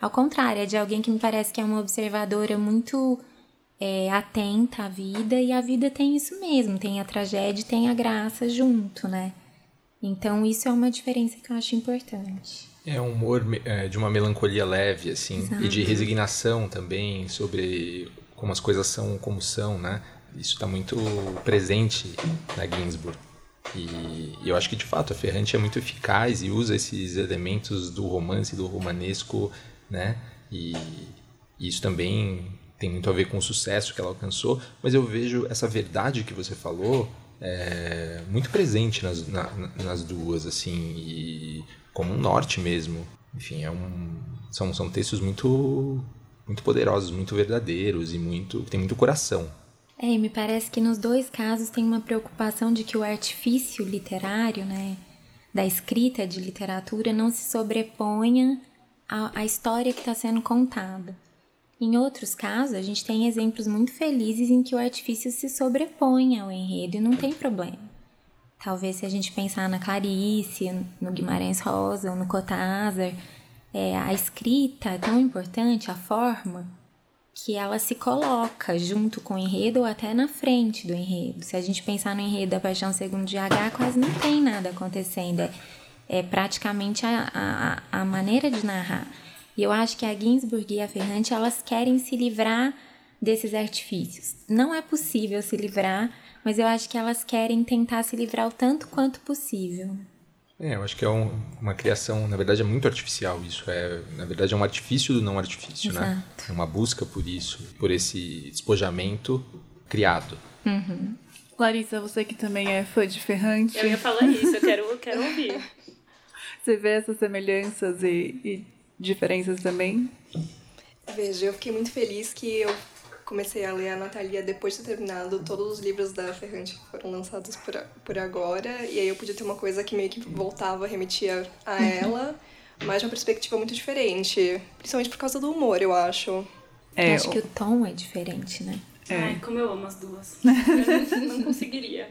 Ao contrário, é de alguém que me parece que é uma observadora muito é, atenta à vida, e a vida tem isso mesmo, tem a tragédia e tem a graça junto, né? Então isso é uma diferença que eu acho importante. É um humor é, de uma melancolia leve, assim, Exato. e de resignação também sobre como as coisas são como são, né? Isso está muito presente na Ginsburg. E, eu acho que, de fato, a Ferrante é muito eficaz e usa esses elementos do romance, do romanesco, né? E, e isso também tem muito a ver com o sucesso que ela alcançou, mas eu vejo essa verdade que você falou é, muito presente nas, na- na- nas duas, assim, e como um norte mesmo. Enfim, é um, são, são textos muito, muito poderosos, muito verdadeiros e muito tem muito coração. É, e me parece que nos dois casos tem uma preocupação de que o artifício literário, né, da escrita de literatura não se sobreponha à, à história que está sendo contada. Em outros casos, a gente tem exemplos muito felizes em que o artifício se sobrepõe ao enredo e não tem problema. Talvez se a gente pensar na Clarice, no Guimarães Rosa ou no Cortázar, é, a escrita é tão importante, a forma, que ela se coloca junto com o enredo ou até na frente do enredo. Se a gente pensar no enredo da Paixão Segundo de H, quase não tem nada acontecendo. É, é praticamente a, a, a maneira de narrar. E eu acho que a Ginsburg e a Ferrante, elas querem se livrar desses artifícios. Não é possível se livrar mas eu acho que elas querem tentar se livrar o tanto quanto possível. É, eu acho que é um, uma criação, na verdade é muito artificial isso, é, na verdade é um artifício do não artifício, né? Exato. né? É uma busca por isso, por esse despojamento criado. Uhum. Larissa, você que também é fã de Ferrante. Eu ia falar isso, eu quero, eu quero ouvir. <laughs> Você vê essas semelhanças e, e diferenças também? Veja, eu fiquei muito feliz que eu comecei a ler a Natalia depois de ter terminado todos os livros da Ferrante que foram lançados por, por agora. E aí eu podia ter uma coisa que meio que voltava, remetia a uhum. ela, mas de uma perspectiva muito diferente. Principalmente por causa do humor, eu acho. É, eu acho que o tom é diferente, né? É. Ai, como eu amo as duas. <laughs> Eu não, não conseguiria.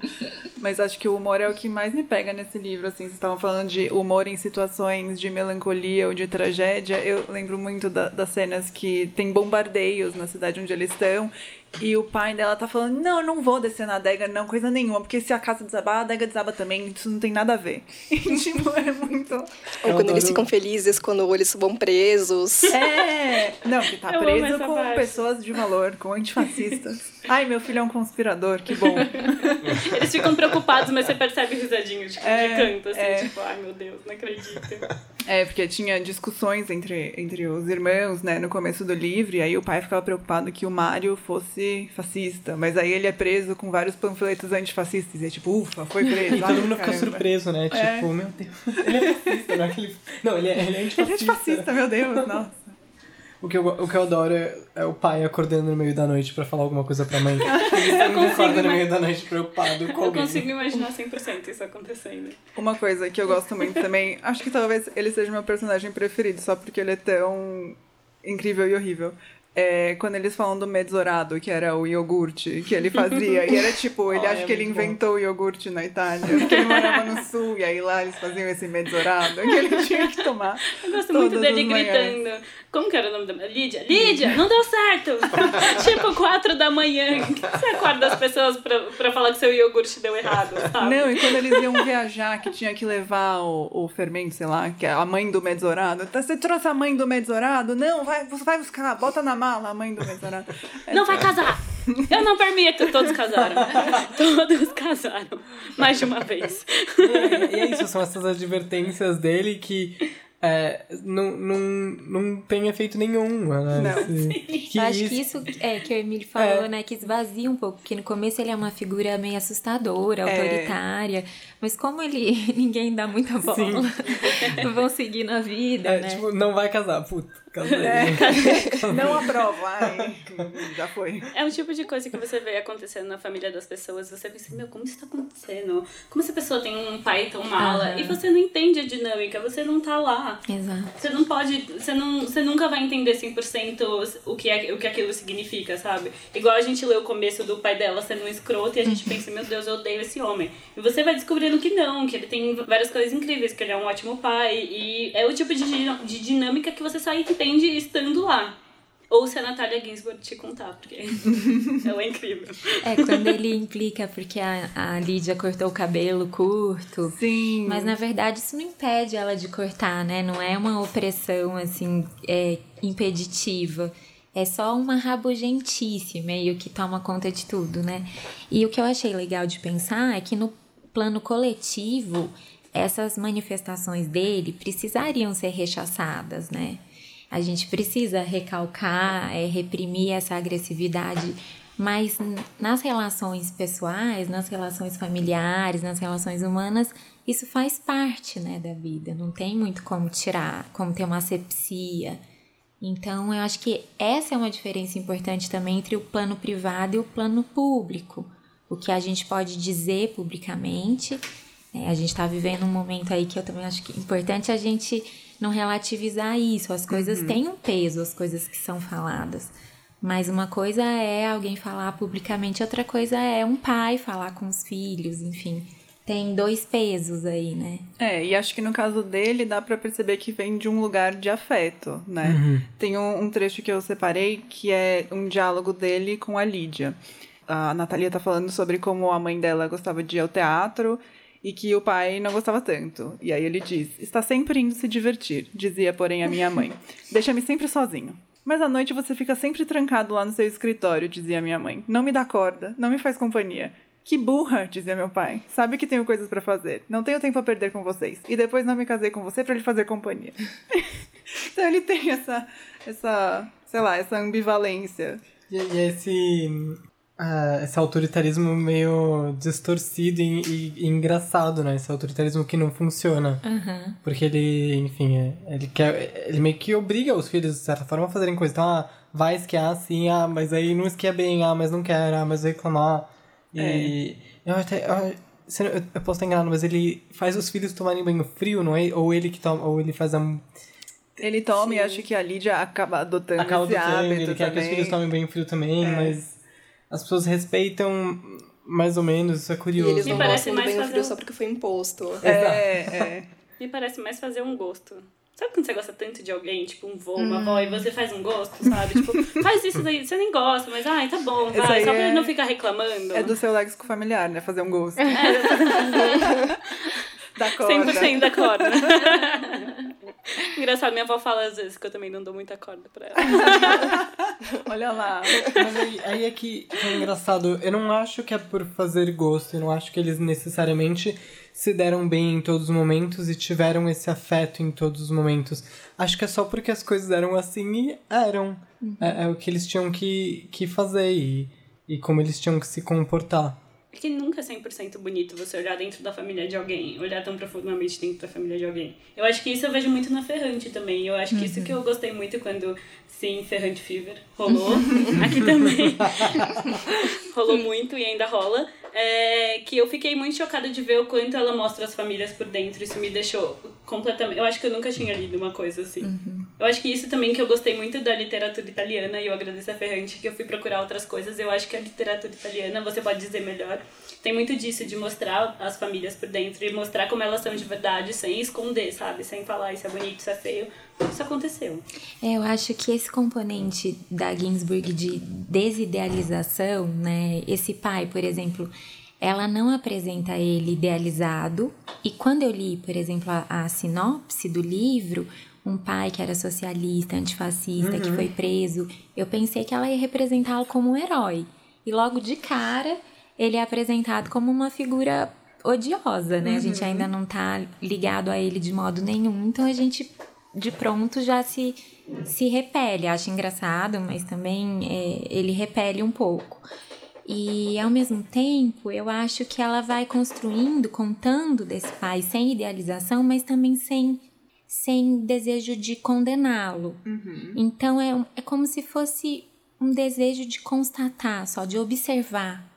Mas acho que o humor é o que mais me pega nesse livro, assim. Vocês estavam falando de humor em situações de melancolia ou de tragédia. Eu lembro muito da, das cenas que tem bombardeios na cidade onde eles estão e o pai dela tá falando: Não, eu não vou descer na adega, não, coisa nenhuma, porque se a casa desabar, a adega desaba também, isso não tem nada a ver. <laughs> E, tipo, é muito. Ou quando adoro... eles ficam felizes quando eles vão presos. É! Não, que tá eu preso com parte. pessoas de valor, com antifascistas. <laughs> Ai, meu filho é um conspirador, que bom. <laughs> Eles ficam preocupados, mas você percebe risadinho tipo, é, de canto, assim, é. tipo, ai meu Deus, não acredito. É, porque tinha discussões entre, entre os irmãos, né, no começo do livro, e aí o pai ficava preocupado que o Mário fosse fascista, mas aí ele é preso com vários panfletos antifascistas, e é tipo, ufa, foi preso. E todo mundo fica surpreso, né, é. tipo, meu Deus, <laughs> ele é fascista, não é que ele... Não, ele é, ele é antifascista. Ele é antifascista, meu Deus, nossa. O que, eu, o que eu adoro é, é, o pai acordando no meio da noite pra falar alguma coisa pra mãe. <laughs> Ele não acorda no meio da noite preocupado com Eu alguém. consigo imaginar 100% isso acontecendo. Uma coisa que eu gosto muito também, acho que talvez ele seja meu personagem preferido, só porque ele é tão incrível e horrível é, quando eles falam do Mezzorado, que era o iogurte que ele fazia. e era tipo, ele <laughs> oh, acha é que ele inventou bom. o iogurte na Itália, porque ele morava no sul, e aí lá eles faziam esse Mezzorado, que ele <laughs> tinha que tomar. Eu gosto muito dele gritando. Como que era o nome da Lídia? Lídia, não deu certo! <laughs> tipo, quatro da manhã. Você acorda as pessoas pra, pra falar que seu iogurte deu errado, sabe? Não, e quando eles iam viajar, que tinha que levar o, o fermento, sei lá, que é a mãe do Mezzorado. Então, você trouxe a mãe do Mezzorado? Não, vai, vai buscar, bota na mala, a mãe do. É <laughs> não vai casar! Eu não permito, todos casaram. <laughs> todos casaram. Mais de uma vez. E, e é isso, são essas advertências dele que é, não, não, não tem efeito nenhum. Né? Não. Que Eu acho isso... que isso é que o Emílio falou, é. né? Que esvazia um pouco, porque no começo ele é uma figura meio assustadora, é. autoritária, é. Mas como ele <laughs> ninguém dá muita bola, <laughs> vão seguir na vida. É, né? tipo, não vai casar, puta. É, <laughs> não aprova, ai, já foi. É um tipo de coisa que você vê acontecendo na família das pessoas. Você pensa, meu, como isso tá acontecendo? Como essa pessoa tem um pai tão mala? Uhum. E você não entende a dinâmica, você não tá lá. Exato. Você não pode, você, não, você nunca vai entender 100% o que, é, o que aquilo significa, sabe? Igual a gente lê o começo do pai dela sendo um escroto e a gente pensa, meu Deus, eu odeio esse homem. E você vai descobrindo que não, que ele tem várias coisas incríveis, que ele é um ótimo pai. E é o tipo de, de dinâmica que você só entende entende estando lá. Ou se a Natália Ginsburg te contar, porque <laughs> ela é incrível. É, quando ele implica porque a, a Lídia cortou o cabelo curto. Sim. Mas na verdade isso não impede ela de cortar, né? Não é uma opressão, assim, é, impeditiva. É só uma rabugentice meio que toma conta de tudo, né? E o que eu achei legal de pensar é que no plano coletivo, essas manifestações dele precisariam ser rechaçadas, né? A gente precisa recalcar, é, reprimir essa agressividade Mas nas relações pessoais, nas relações familiares, nas relações humanas, isso faz parte, né, da vida. Não tem muito como tirar, como ter uma asepsia. Então, eu acho que essa é uma diferença importante também entre o plano privado e o plano público. O que a gente pode dizer publicamente. É, a gente está vivendo um momento aí que eu também acho que é importante a gente não relativizar isso. As coisas uhum. têm um peso, as coisas que são faladas. Mas uma coisa é alguém falar publicamente, outra coisa é um pai falar com os filhos, enfim. Tem dois pesos aí, né? É, e acho que no caso dele dá para perceber que vem de um lugar de afeto, né? Uhum. Tem um, um, trecho que eu separei que é um diálogo dele com a Lídia. A Natalia tá falando sobre como a mãe dela gostava de ir ao teatro e que o pai não gostava tanto. E aí ele diz: Está sempre indo se divertir, dizia, porém, a minha mãe. <laughs> Deixa-me sempre sozinho. Mas à noite você fica sempre trancado lá no seu escritório, dizia minha mãe. Não me dá corda, não me faz companhia. Que burra, dizia meu pai. Sabe que tenho coisas para fazer. Não tenho tempo a perder com vocês. E depois não me casei com você para lhe fazer companhia. <laughs> então ele tem essa, essa, sei lá, essa ambivalência. E, e esse, uh, esse autoritarismo meio distorcido e, e, e, engraçado, né? Esse autoritarismo que não funciona. Uhum. Porque ele, enfim, é, ele quer. Ele meio que obriga os filhos, de certa forma, a fazerem coisas. Então, ah, vai esquiar assim, ah, mas aí não esquia bem, ah, mas não quer, ah, mas vai reclamar. E é. eu até. Eu, eu posso estar enganado, mas ele faz os filhos tomarem banho frio, não é? Ou ele que toma, ou ele faz a. Ele toma Sim. e acho que a Lídia acaba adotando acaba esse adotando, hábito Ele quer também. que os filhos tomem banho frio também, é. mas as pessoas respeitam mais ou menos, isso é curioso. E eles não Me gostam do frio só porque foi imposto. É, <laughs> é. Me parece mais fazer um gosto. Sabe quando você gosta tanto de alguém, tipo um vô, uma hum. avó, e você faz um gosto, sabe? tipo, <laughs> faz isso daí, você nem gosta, mas ai, tá bom, vai, só pra ele não ficar reclamando. É do seu léxico familiar, né? Fazer um gosto. É, <laughs> da corda. 100% da corda. <laughs> Engraçado, minha avó fala às vezes que eu também não dou muita corda pra ela. <laughs> Olha lá. Mas aí, aí é que é engraçado. Eu não acho que é por fazer gosto. Eu não acho que eles necessariamente se deram bem em todos os momentos e tiveram esse afeto em todos os momentos. Acho que é só porque as coisas eram assim e eram. É, é, o que eles tinham que, que fazer e, e como eles tinham que se comportar. É que nunca é 100% bonito você olhar dentro da família de alguém, olhar tão profundamente dentro da família de alguém. Eu acho que isso eu vejo muito na Ferrante também. Eu acho que uhum. isso que eu gostei muito quando, sim, Ferrante Fever rolou. <laughs> Aqui também. <laughs> rolou muito e ainda rola é, que eu fiquei muito chocada de ver o quanto ela mostra as famílias por dentro. Isso me deixou completamente. Eu acho que eu nunca tinha lido uma coisa assim. Uhum. Eu acho que isso também que eu gostei muito da literatura italiana e eu agradeço a Ferrante que eu fui procurar outras coisas. Eu acho que a literatura italiana, você pode dizer melhor, tem muito disso de mostrar as famílias por dentro e mostrar como elas são de verdade, sem esconder, sabe? Sem falar isso é bonito, isso é feio. Isso aconteceu. É, eu acho que esse componente da Ginsburg de desidealização, né? Esse pai, por exemplo, ela não apresenta ele idealizado. E quando eu li, por exemplo, a, a sinopse do livro, um pai que era socialista, antifascista, uhum. que foi preso, eu pensei que ela ia representá-lo como um herói. E logo de cara, ele é apresentado como uma figura odiosa, né? Uhum. A gente uhum. ainda não tá ligado a ele de modo nenhum, então a gente de pronto já se, se repele. Acho engraçado, mas também é, ele repele um pouco. E ao mesmo tempo, eu acho que ela vai construindo, contando desse pai sem idealização, mas também sem, sem desejo de condená-lo. Uhum. Então é, é como se fosse um desejo de constatar, só de observar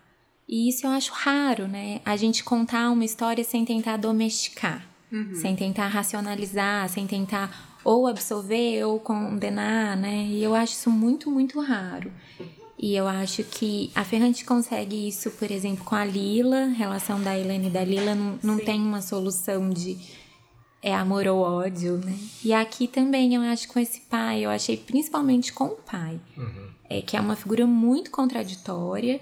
e isso eu acho raro, né? A gente contar uma história sem tentar domesticar, uhum. sem tentar racionalizar, sem tentar ou absolver ou condenar, né? E eu acho isso muito, muito raro. E eu acho que a Ferrante consegue isso, por exemplo, com a Lila, relação da Helene e da Lila não, não tem uma solução de é amor ou ódio, né? E aqui também eu acho com esse pai, eu achei principalmente com o pai, uhum. é que é uma figura muito contraditória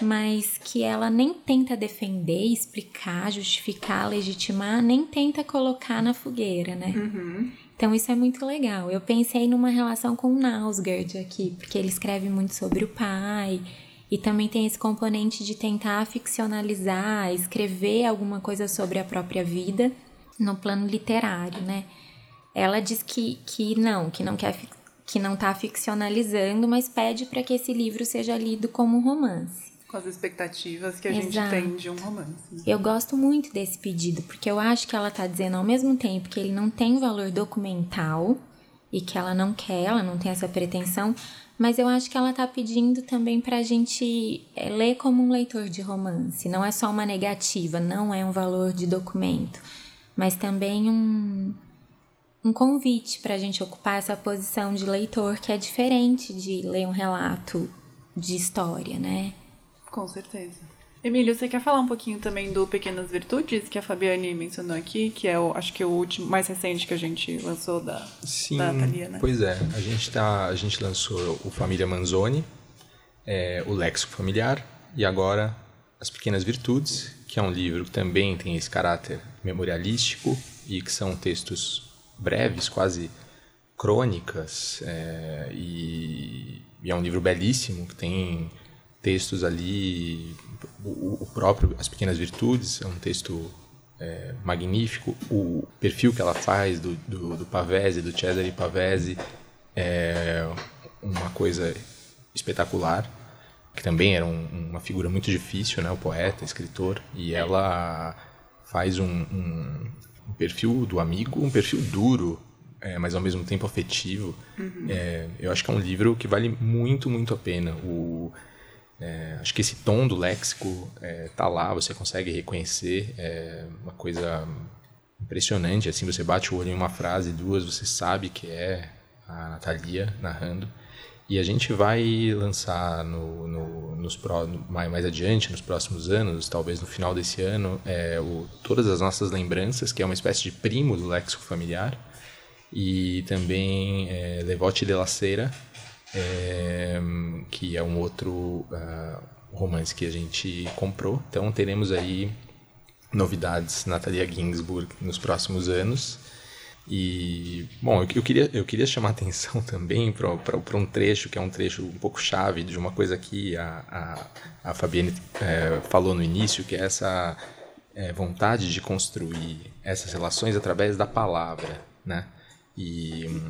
mas que ela nem tenta defender, explicar, justificar, legitimar, nem tenta colocar na fogueira, né? Uhum. Então isso é muito legal. Eu pensei numa relação com o Nausgard aqui, porque ele escreve muito sobre o pai e também tem esse componente de tentar ficcionalizar, escrever alguma coisa sobre a própria vida no plano literário, né? Ela diz que, que não, que não quer que não está ficcionalizando, mas pede para que esse livro seja lido como um romance. Com as expectativas que a Exato. gente tem de um romance. Né? Eu gosto muito desse pedido, porque eu acho que ela está dizendo ao mesmo tempo que ele não tem valor documental e que ela não quer, ela não tem essa pretensão, mas eu acho que ela está pedindo também para a gente é, ler como um leitor de romance. Não é só uma negativa, não é um valor de documento, mas também um, um convite para a gente ocupar essa posição de leitor que é diferente de ler um relato de história, né? Com certeza. Emílio, você quer falar um pouquinho também do Pequenas Virtudes, que a Fabiane mencionou aqui, que é o, acho que é o último, mais recente que a gente lançou da, Sim, da Thalia, né? Pois é, a gente, tá, a gente lançou o Família Manzoni, é, o Léxico Familiar, e agora As Pequenas Virtudes, que é um livro que também tem esse caráter memorialístico e que são textos breves, quase crônicas, é, e, e é um livro belíssimo que tem textos ali, o, o próprio As Pequenas Virtudes é um texto é, magnífico, o perfil que ela faz do, do, do Pavese, do Cesare Pavese, é uma coisa espetacular, que também era um, uma figura muito difícil, né, o poeta, escritor, e ela faz um, um, um perfil do amigo, um perfil duro, é, mas ao mesmo tempo afetivo. Uhum. É, eu acho que é um livro que vale muito, muito a pena. O, é, acho que esse tom do léxico é, tá lá, você consegue reconhecer, é uma coisa impressionante, assim, você bate o olho em uma frase, duas, você sabe que é a Natalia narrando. E a gente vai lançar no, no, nos pro, mais, mais adiante, nos próximos anos, talvez no final desse ano, é, o, todas as nossas lembranças, que é uma espécie de primo do léxico familiar, e também é, Levote de la Cera, é, que é um outro uh, romance que a gente comprou. Então teremos aí novidades Natalia Ginsburg nos próximos anos. E, bom, eu, eu, queria, eu queria chamar atenção <laughs> também para um trecho, que é um trecho um pouco chave de uma coisa que a, a, a Fabiane é, falou no início, que é essa é, vontade de construir essas relações através da palavra, né? E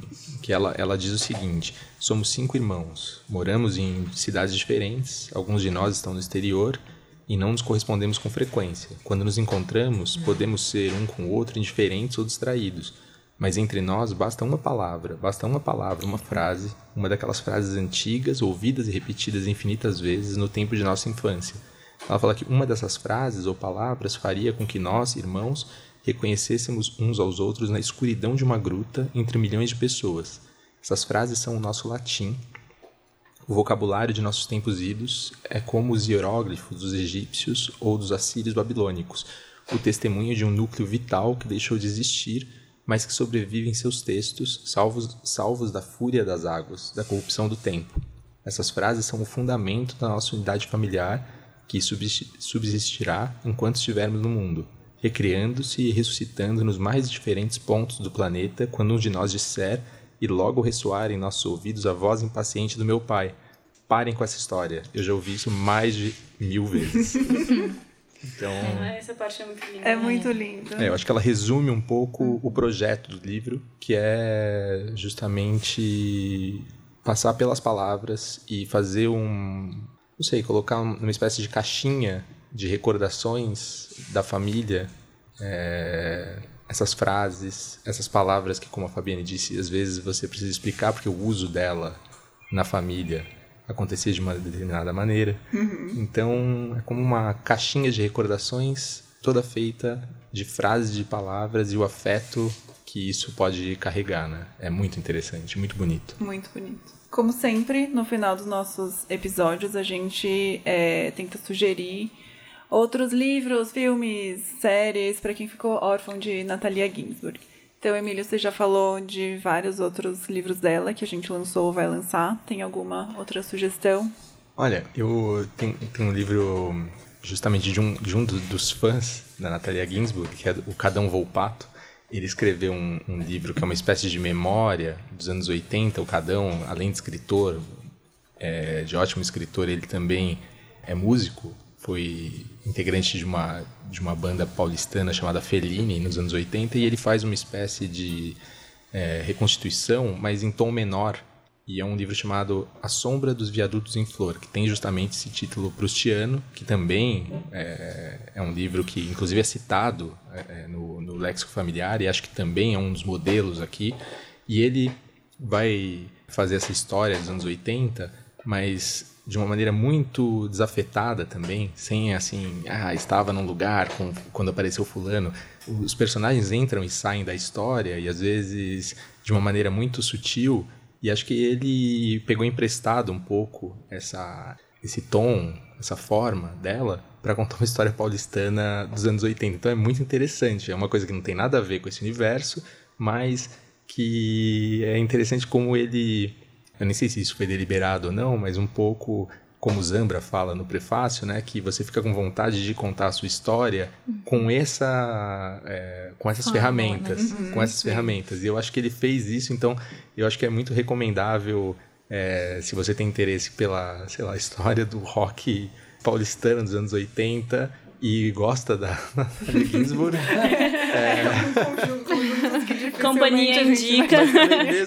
que ela, ela diz o seguinte: somos cinco irmãos, moramos em cidades diferentes, alguns de nós estão no exterior e não nos correspondemos com frequência. Quando nos encontramos, podemos ser um com o outro indiferentes ou distraídos, mas entre nós basta uma palavra, basta uma palavra, uma frase, uma daquelas frases antigas, ouvidas e repetidas infinitas vezes no tempo de nossa infância. Ela fala que uma dessas frases ou palavras faria com que nós, irmãos, reconhecêssemos uns aos outros na escuridão de uma gruta entre milhões de pessoas. Essas frases são o nosso latim. O vocabulário de nossos tempos idos é como os hieróglifos dos egípcios ou dos assírios babilônicos, o testemunho de um núcleo vital que deixou de existir, mas que sobrevive em seus textos, salvos, salvos da fúria das águas, da corrupção do tempo. Essas frases são o fundamento da nossa unidade familiar que subsistirá enquanto estivermos no mundo recriando-se e ressuscitando nos mais diferentes pontos do planeta quando um de nós disser e logo ressoar em nossos ouvidos a voz impaciente do meu pai. Parem com essa história, eu já ouvi isso mais de mil vezes. <laughs> Então, é, essa parte é muito linda. É muito linda. É, eu acho que ela resume um pouco o projeto do livro, que é justamente passar pelas palavras e fazer um, não sei, colocar uma espécie de caixinha de recordações da família, é, essas frases, essas palavras que, como a Fabiane disse, às vezes você precisa explicar porque o uso dela na família acontecia de uma determinada maneira. Uhum. Então, é como uma caixinha de recordações toda feita de frases, de palavras e o afeto que isso pode carregar, né? É muito interessante, muito bonito. Muito bonito. Como sempre, no final dos nossos episódios, a gente é, tenta sugerir outros livros, filmes, séries para quem ficou órfão de Natalia Ginsburg. Então, Emílio, você já falou de vários outros livros dela que a gente lançou ou vai lançar. Tem alguma outra sugestão? Olha, eu tenho, tenho um livro justamente de um, de um dos fãs da Natalia Ginsburg, que é o Cadão Volpato. Ele escreveu um, um, livro que é uma espécie de memória dos anos 80. O Cadão, além de escritor, é, de ótimo escritor, ele também é músico foi integrante de uma, de uma banda paulistana chamada Fellini nos anos 80 e ele faz uma espécie de é, reconstituição, mas em tom menor e é um livro chamado A Sombra dos Viadutos em Flor, que tem justamente esse título prustiano, que também é, é um livro que, inclusive, é citado é, no, no léxico familiar e acho que também é um dos modelos aqui. E ele vai fazer essa história dos anos 80, mas de uma maneira muito desafetada também, sem assim, ah, estava num lugar com, quando apareceu fulano. Os personagens entram e saem da história e às vezes de uma maneira muito sutil e acho que ele pegou emprestado um pouco essa, esse tom, essa forma dela para contar uma história paulistana dos anos 80. Então é muito interessante. É uma coisa que não tem nada a ver com esse universo, mas que é interessante como ele. Eu nem sei se isso foi deliberado ou não, mas um pouco como Zambra fala no prefácio, né, que você fica com vontade de contar a sua história uhum. com essa, é, com essas ferramentas, né? uhum, com essas sim. ferramentas. E eu acho que ele fez isso, então eu acho que é muito recomendável é, se você tem interesse pela, sei lá, história do rock paulistano dos anos 80 e gosta da <laughs> Ginsburg. <laughs> é, Companhia indica.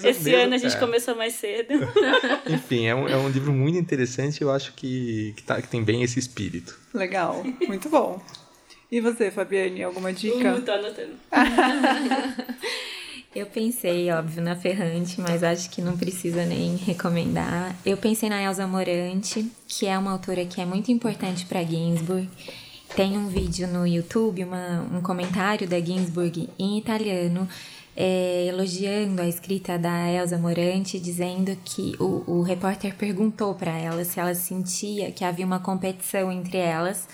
Esse ano a gente é. começou mais cedo. <laughs> Enfim, é um, é um livro muito interessante e eu acho que, que, tá, que tem bem esse espírito. Legal, muito bom. E você, Fabiane, alguma dica? Uh, tô anotando. Eu pensei, óbvio, na Ferrante, mas acho que não precisa nem recomendar. Eu pensei na Elsa Morante, que é uma autora que é muito importante para Ginsburg. Tem um vídeo no YouTube, uma, um comentário da Ginsburg em italiano, é, elogiando a escrita da Elsa Morante, dizendo que o, o repórter perguntou para ela se ela sentia que havia uma competição entre elas,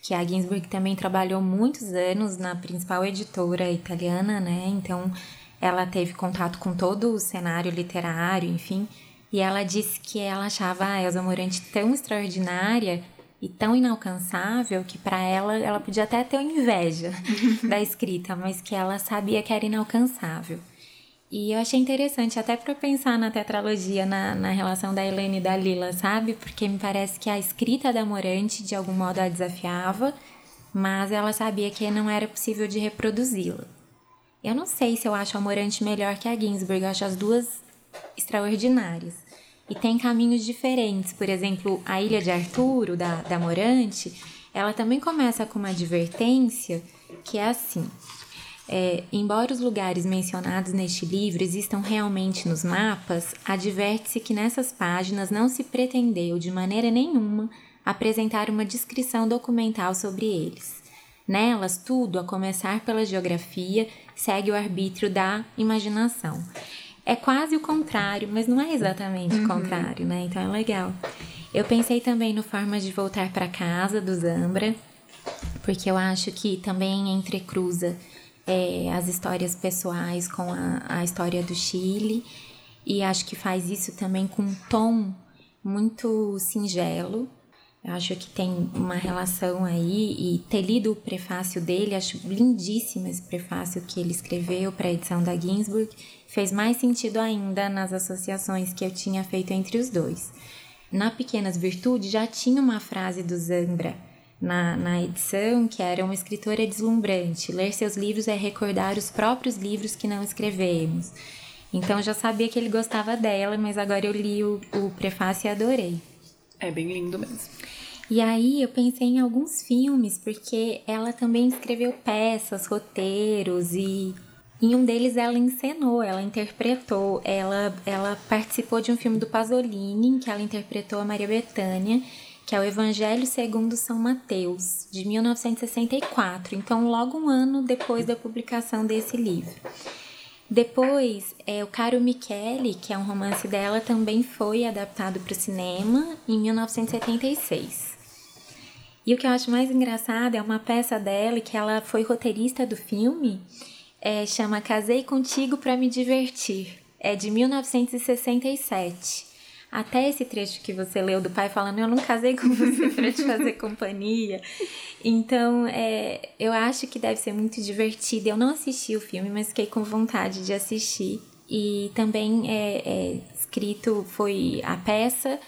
que a Ginsburg também trabalhou muitos anos na principal editora italiana, né? Então ela teve contato com todo o cenário literário, enfim, e ela disse que ela achava a Elsa Morante tão extraordinária e tão inalcançável que para ela ela podia até ter inveja <laughs> da escrita, mas que ela sabia que era inalcançável. E eu achei interessante até para pensar na tetralogia, na, na relação da Helene e da Lila, sabe? Porque me parece que a escrita da Morante de algum modo a desafiava, mas ela sabia que não era possível de reproduzi-la. Eu não sei se eu acho a Morante melhor que a Ginsberg, eu acho as duas extraordinárias e tem caminhos diferentes. Por exemplo, a Ilha de Arturo, da, da Morante, ela também começa com uma advertência que é assim. É, embora os lugares mencionados neste livro existam realmente nos mapas, adverte-se que nessas páginas não se pretendeu de maneira nenhuma apresentar uma descrição documental sobre eles. Nelas, tudo, a começar pela geografia, segue o arbítrio da imaginação é quase o contrário, mas não é exatamente uhum. o contrário, né? Então é legal. Eu pensei também no Formas de Voltar para Casa, do Zambra, porque eu acho que também entrecruza é, as histórias pessoais com a, a história do Chile, e acho que faz isso também com um tom muito singelo. Eu acho que tem uma relação aí, e ter lido o prefácio dele, acho lindíssimo esse prefácio que ele escreveu para a edição da Ginsburg fez mais sentido ainda nas associações que eu tinha feito entre os dois. Na Pequenas Virtudes já tinha uma frase do Zambra na, na edição que era uma escritora deslumbrante. Ler seus livros é recordar os próprios livros que não escrevemos. Então já sabia que ele gostava dela, mas agora eu li o, o prefácio e adorei. É bem lindo mesmo. E aí eu pensei em alguns filmes, porque ela também escreveu peças, roteiros e em um deles ela encenou, ela interpretou, ela, ela participou de um filme do Pasolini, em que ela interpretou a Maria Bethânia, que é o Evangelho segundo São Mateus, de 1964. Então, logo um ano depois da publicação desse livro. Depois, é, o Caro Michele, que é um romance dela, também foi adaptado para o cinema em 1976. E o que eu acho mais engraçado é uma peça dela que ela foi roteirista do filme é, chama Casei Contigo para Me Divertir. É de 1967. Até esse trecho que você leu do pai falando, eu não casei com você para te fazer companhia. Então, é, eu acho que deve ser muito divertido. Eu não assisti o filme, mas fiquei com vontade de assistir. E também é, é escrito, foi a peça,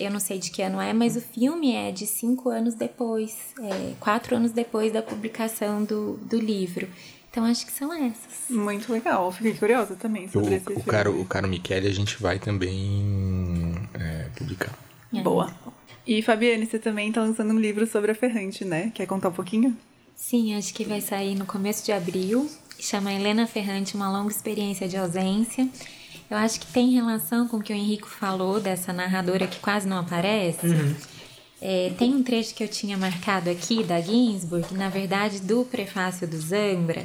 eu não sei de que ano é, mas o filme é de cinco anos depois, é, quatro anos depois da publicação do, do livro. Então acho que são essas. Muito legal. Fiquei curiosa também sobre o, esse o filme. caro, o caro Michele a gente vai também é, publicar. É. Boa. E Fabiane, você também tá lançando um livro sobre a Ferrante, né? Quer contar um pouquinho? Sim, acho que vai sair no começo de abril. Chama Helena Ferrante, uma longa experiência de ausência. Eu acho que tem relação com o que o Henrico falou dessa narradora que quase não aparece. É, tem um trecho que eu tinha marcado aqui da Ginsburg, na verdade do prefácio do Zambra,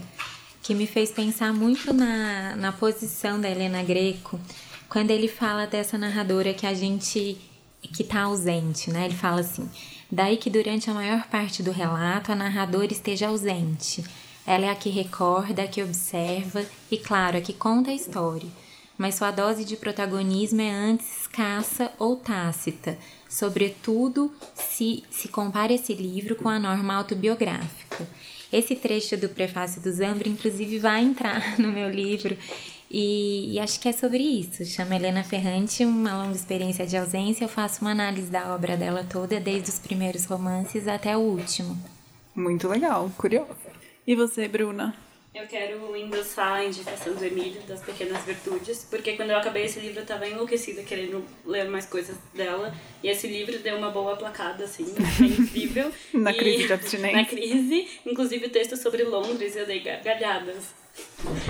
que me fez pensar muito na, na posição da Helena Greco, quando ele fala dessa narradora que a gente que está ausente, né? Ele fala assim: daí que durante a maior parte do relato a narradora esteja ausente. Ela é a que recorda, a que observa e, claro, a que conta a história. Mas sua dose de protagonismo é antes escassa ou tácita, sobretudo se se compara esse livro com a norma autobiográfica. Esse trecho do prefácio do Zambra, inclusive, vai entrar <laughs> no meu livro e, e, acho que é sobre isso. Chama Helena Ferrante, uma longa experiência de ausência. Eu faço uma análise da obra dela toda, desde os primeiros romances até o último. Muito legal, curiosa. E você, Bruna? Eu quero endossar a indicação do Emílio, das Pequenas Virtudes, porque quando eu acabei esse livro eu tava enlouquecida querendo ler mais coisas dela. E esse livro deu uma boa placada, assim, é incrível. <laughs> Na E- crise de abstinência. <laughs> Na crise, inclusive o texto sobre Londres, eu dei gargalhadas.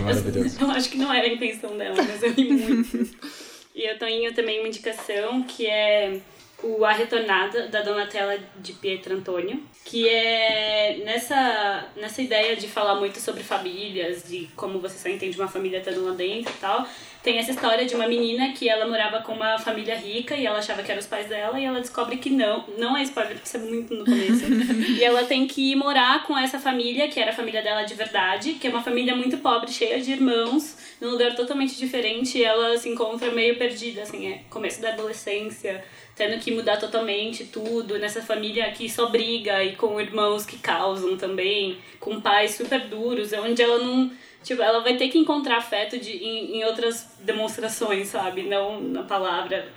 Maravilhoso. Eu acho que não era a intenção dela, mas eu ri muito. <laughs> e eu tenho também uma indicação que é o A Retornada, da Donatella de Pietro Antônio, que é nessa, nessa ideia de falar muito sobre famílias, de como você só entende uma família estando lá dentro e tal. Tem essa história de uma menina que ela morava com uma família rica e ela achava que eram os pais dela e ela descobre que não. Não é spoiler, porque isso é muito no começo. <laughs> e ela tem que ir morar com essa família, que era a família dela de verdade, que é uma família muito pobre, cheia de irmãos, num lugar totalmente diferente. E ela se encontra meio perdida, assim, é começo da adolescência, tendo que mudar totalmente tudo, nessa família que só briga e com irmãos que causam também, com pais super duros, é onde ela não. Tipo, ela vai ter que encontrar afeto de, em, em outras demonstrações, sabe? Não na palavra.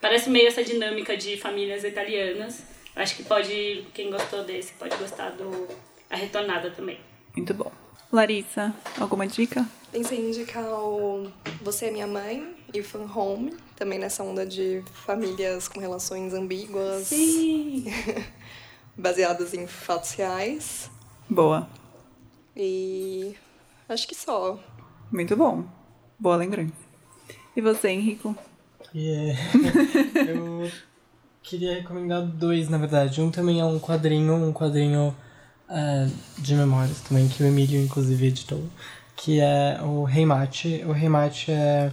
Parece meio essa dinâmica de famílias italianas. Acho que pode, quem gostou desse, pode gostar do A Retornada também. Muito bom. Larissa, alguma dica? Pensei em indicar o Você é Minha Mãe e Fan Home, também nessa onda de famílias com relações ambíguas, Sim! <laughs> baseadas em fatos reais. Boa. E acho que só. Muito bom. Boa lembrança. E você, Henrico? É, <laughs> eu queria recomendar dois, na verdade. Um também é um quadrinho, um quadrinho é, de memórias também, que o Emílio, inclusive, editou, que é o Rei Mate. O Rei Mate é,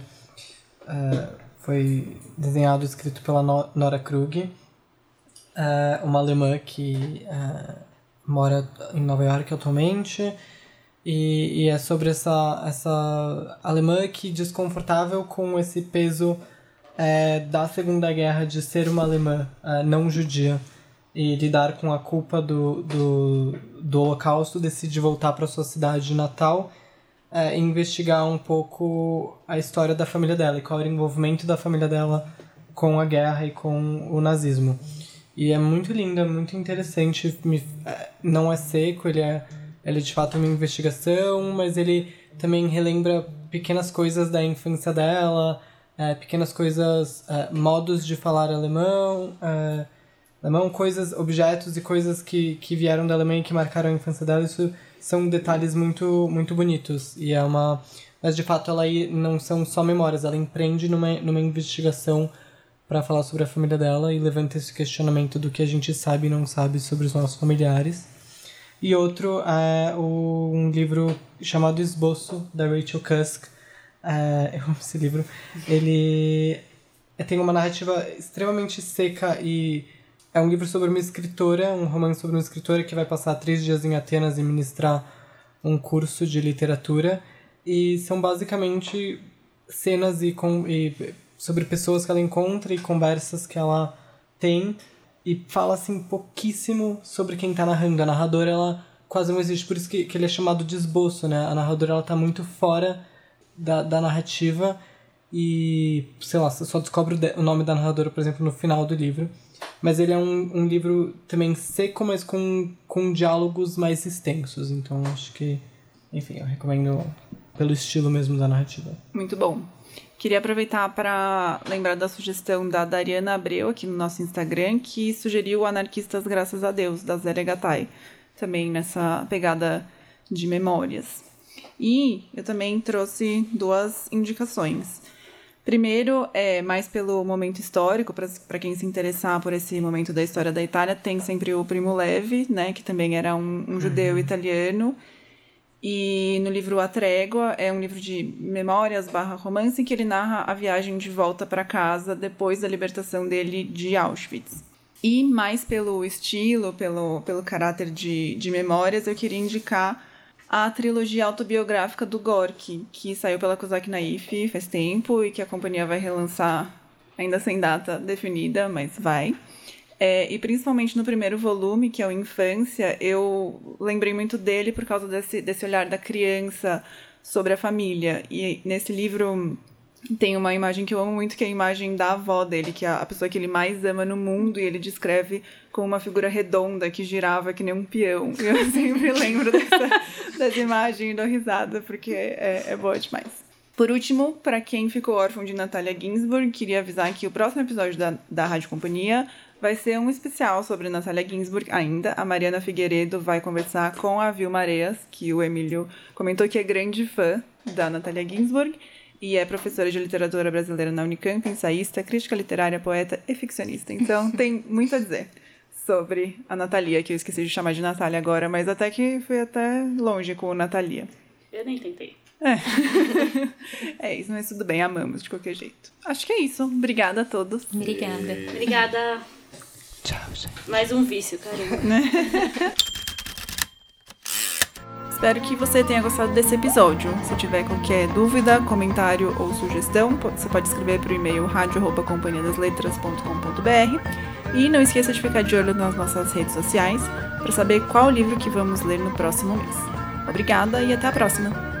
é, foi desenhado e escrito pela No- Nora Krug, é, uma alemã que é, mora em Nova York atualmente. E, e é sobre essa, essa alemã que desconfortável com esse peso é, da Segunda Guerra de ser uma alemã é, não judia e lidar com a culpa do, do, do Holocausto, decide voltar para sua cidade natal é, investigar um pouco a história da família dela e qual era o envolvimento da família dela com a guerra e com o nazismo. E é muito lindo, é muito interessante. é, não é seco, ele é, ele é de fato uma investigação, mas ele também relembra pequenas coisas da infância dela, é, pequenas coisas, é, modos de falar alemão, é, alemão, coisas, objetos e coisas que, que vieram da Alemanha e que marcaram a infância dela. Isso são detalhes muito, muito bonitos. E é uma. Mas de fato ela não são só memórias, ela empreende numa, numa investigação para falar sobre a família dela e levanta esse questionamento do que a gente sabe e não sabe sobre os nossos familiares. E outro é o- um livro chamado Esboço, da Rachel Cusk. É, <laughs> eu amo esse livro. Ele tem uma narrativa extremamente seca e é um livro sobre uma escritora, um romance sobre uma escritora que vai passar três dias em Atenas e ministrar um curso de literatura. E são basicamente cenas e, com, e sobre pessoas que ela encontra e conversas que ela tem e fala assim pouquíssimo sobre quem tá narrando. A narradora ela quase não existe, por isso que, que ele é chamado de esboço, né? A narradora ela tá muito fora da, da narrativa e, sei lá, só descobre o, de- o nome da narradora, por exemplo, no final do livro. Mas ele é um, um livro também seco, mas com, com diálogos mais extensos. Então acho que enfim, eu recomendo pelo estilo mesmo da narrativa. Muito bom. Queria aproveitar para lembrar da sugestão da Dariana Abreu aqui no nosso Instagram, que sugeriu Anarquistas Graças a Deus, da Zélia Gattai, também nessa pegada de memórias. E eu também trouxe duas indicações. Primeiro, é mais pelo momento histórico, para quem se interessar por esse momento da história da Itália, tem sempre o Primo Levi, né, que também era um, um judeu uhum. italiano. E no livro A Trégua, é um livro de memórias barra romance, que ele narra a viagem de volta para casa depois da libertação dele de Auschwitz. E mais pelo estilo, pelo, pelo caráter de, de memórias, eu queria indicar a trilogia autobiográfica do Gorky, que saiu pela Kozak Naif faz tempo e que a companhia vai relançar ainda sem data definida, mas vai. É, e principalmente no primeiro volume, que é o Infância, eu lembrei muito dele por causa desse, desse olhar da criança sobre a família. E nesse livro tem uma imagem que eu amo muito, que é a imagem da avó dele, que é a pessoa que ele mais ama no mundo, e ele descreve como uma figura redonda que girava que nem um peão. Eu <laughs> sempre lembro dessa, dessa imagem e dou risada, porque é, é boa demais. Por último, para quem ficou órfão de Natália Ginsburg, queria avisar que o próximo episódio da, da Rádio Companhia vai ser um especial sobre Natália Ginsburg ainda. A Mariana Figueiredo vai conversar com a Vilma Areias, que o Emílio comentou que é grande fã da Natália Ginsburg e é professora de literatura brasileira na Unicamp, ensaísta, crítica literária, poeta e ficcionista. Então <laughs> tem muito a dizer sobre a Natalia, que eu esqueci de chamar de Natália agora, mas até que fui até longe com o Natalia. Eu nem tentei. É. <laughs> é isso, mas tudo bem, amamos de qualquer jeito. Acho que é isso. Obrigada a todos. Obrigada. Obrigada. Tchau, gente. Mais um vício, caramba. <laughs> Espero que você tenha gostado desse episódio. Se tiver qualquer dúvida, comentário ou sugestão, você pode escrever para o e-mail radio@companhiadasletras.com.br e não esqueça de ficar de olho nas nossas redes sociais para saber qual livro que vamos ler no próximo mês. Obrigada e até a próxima!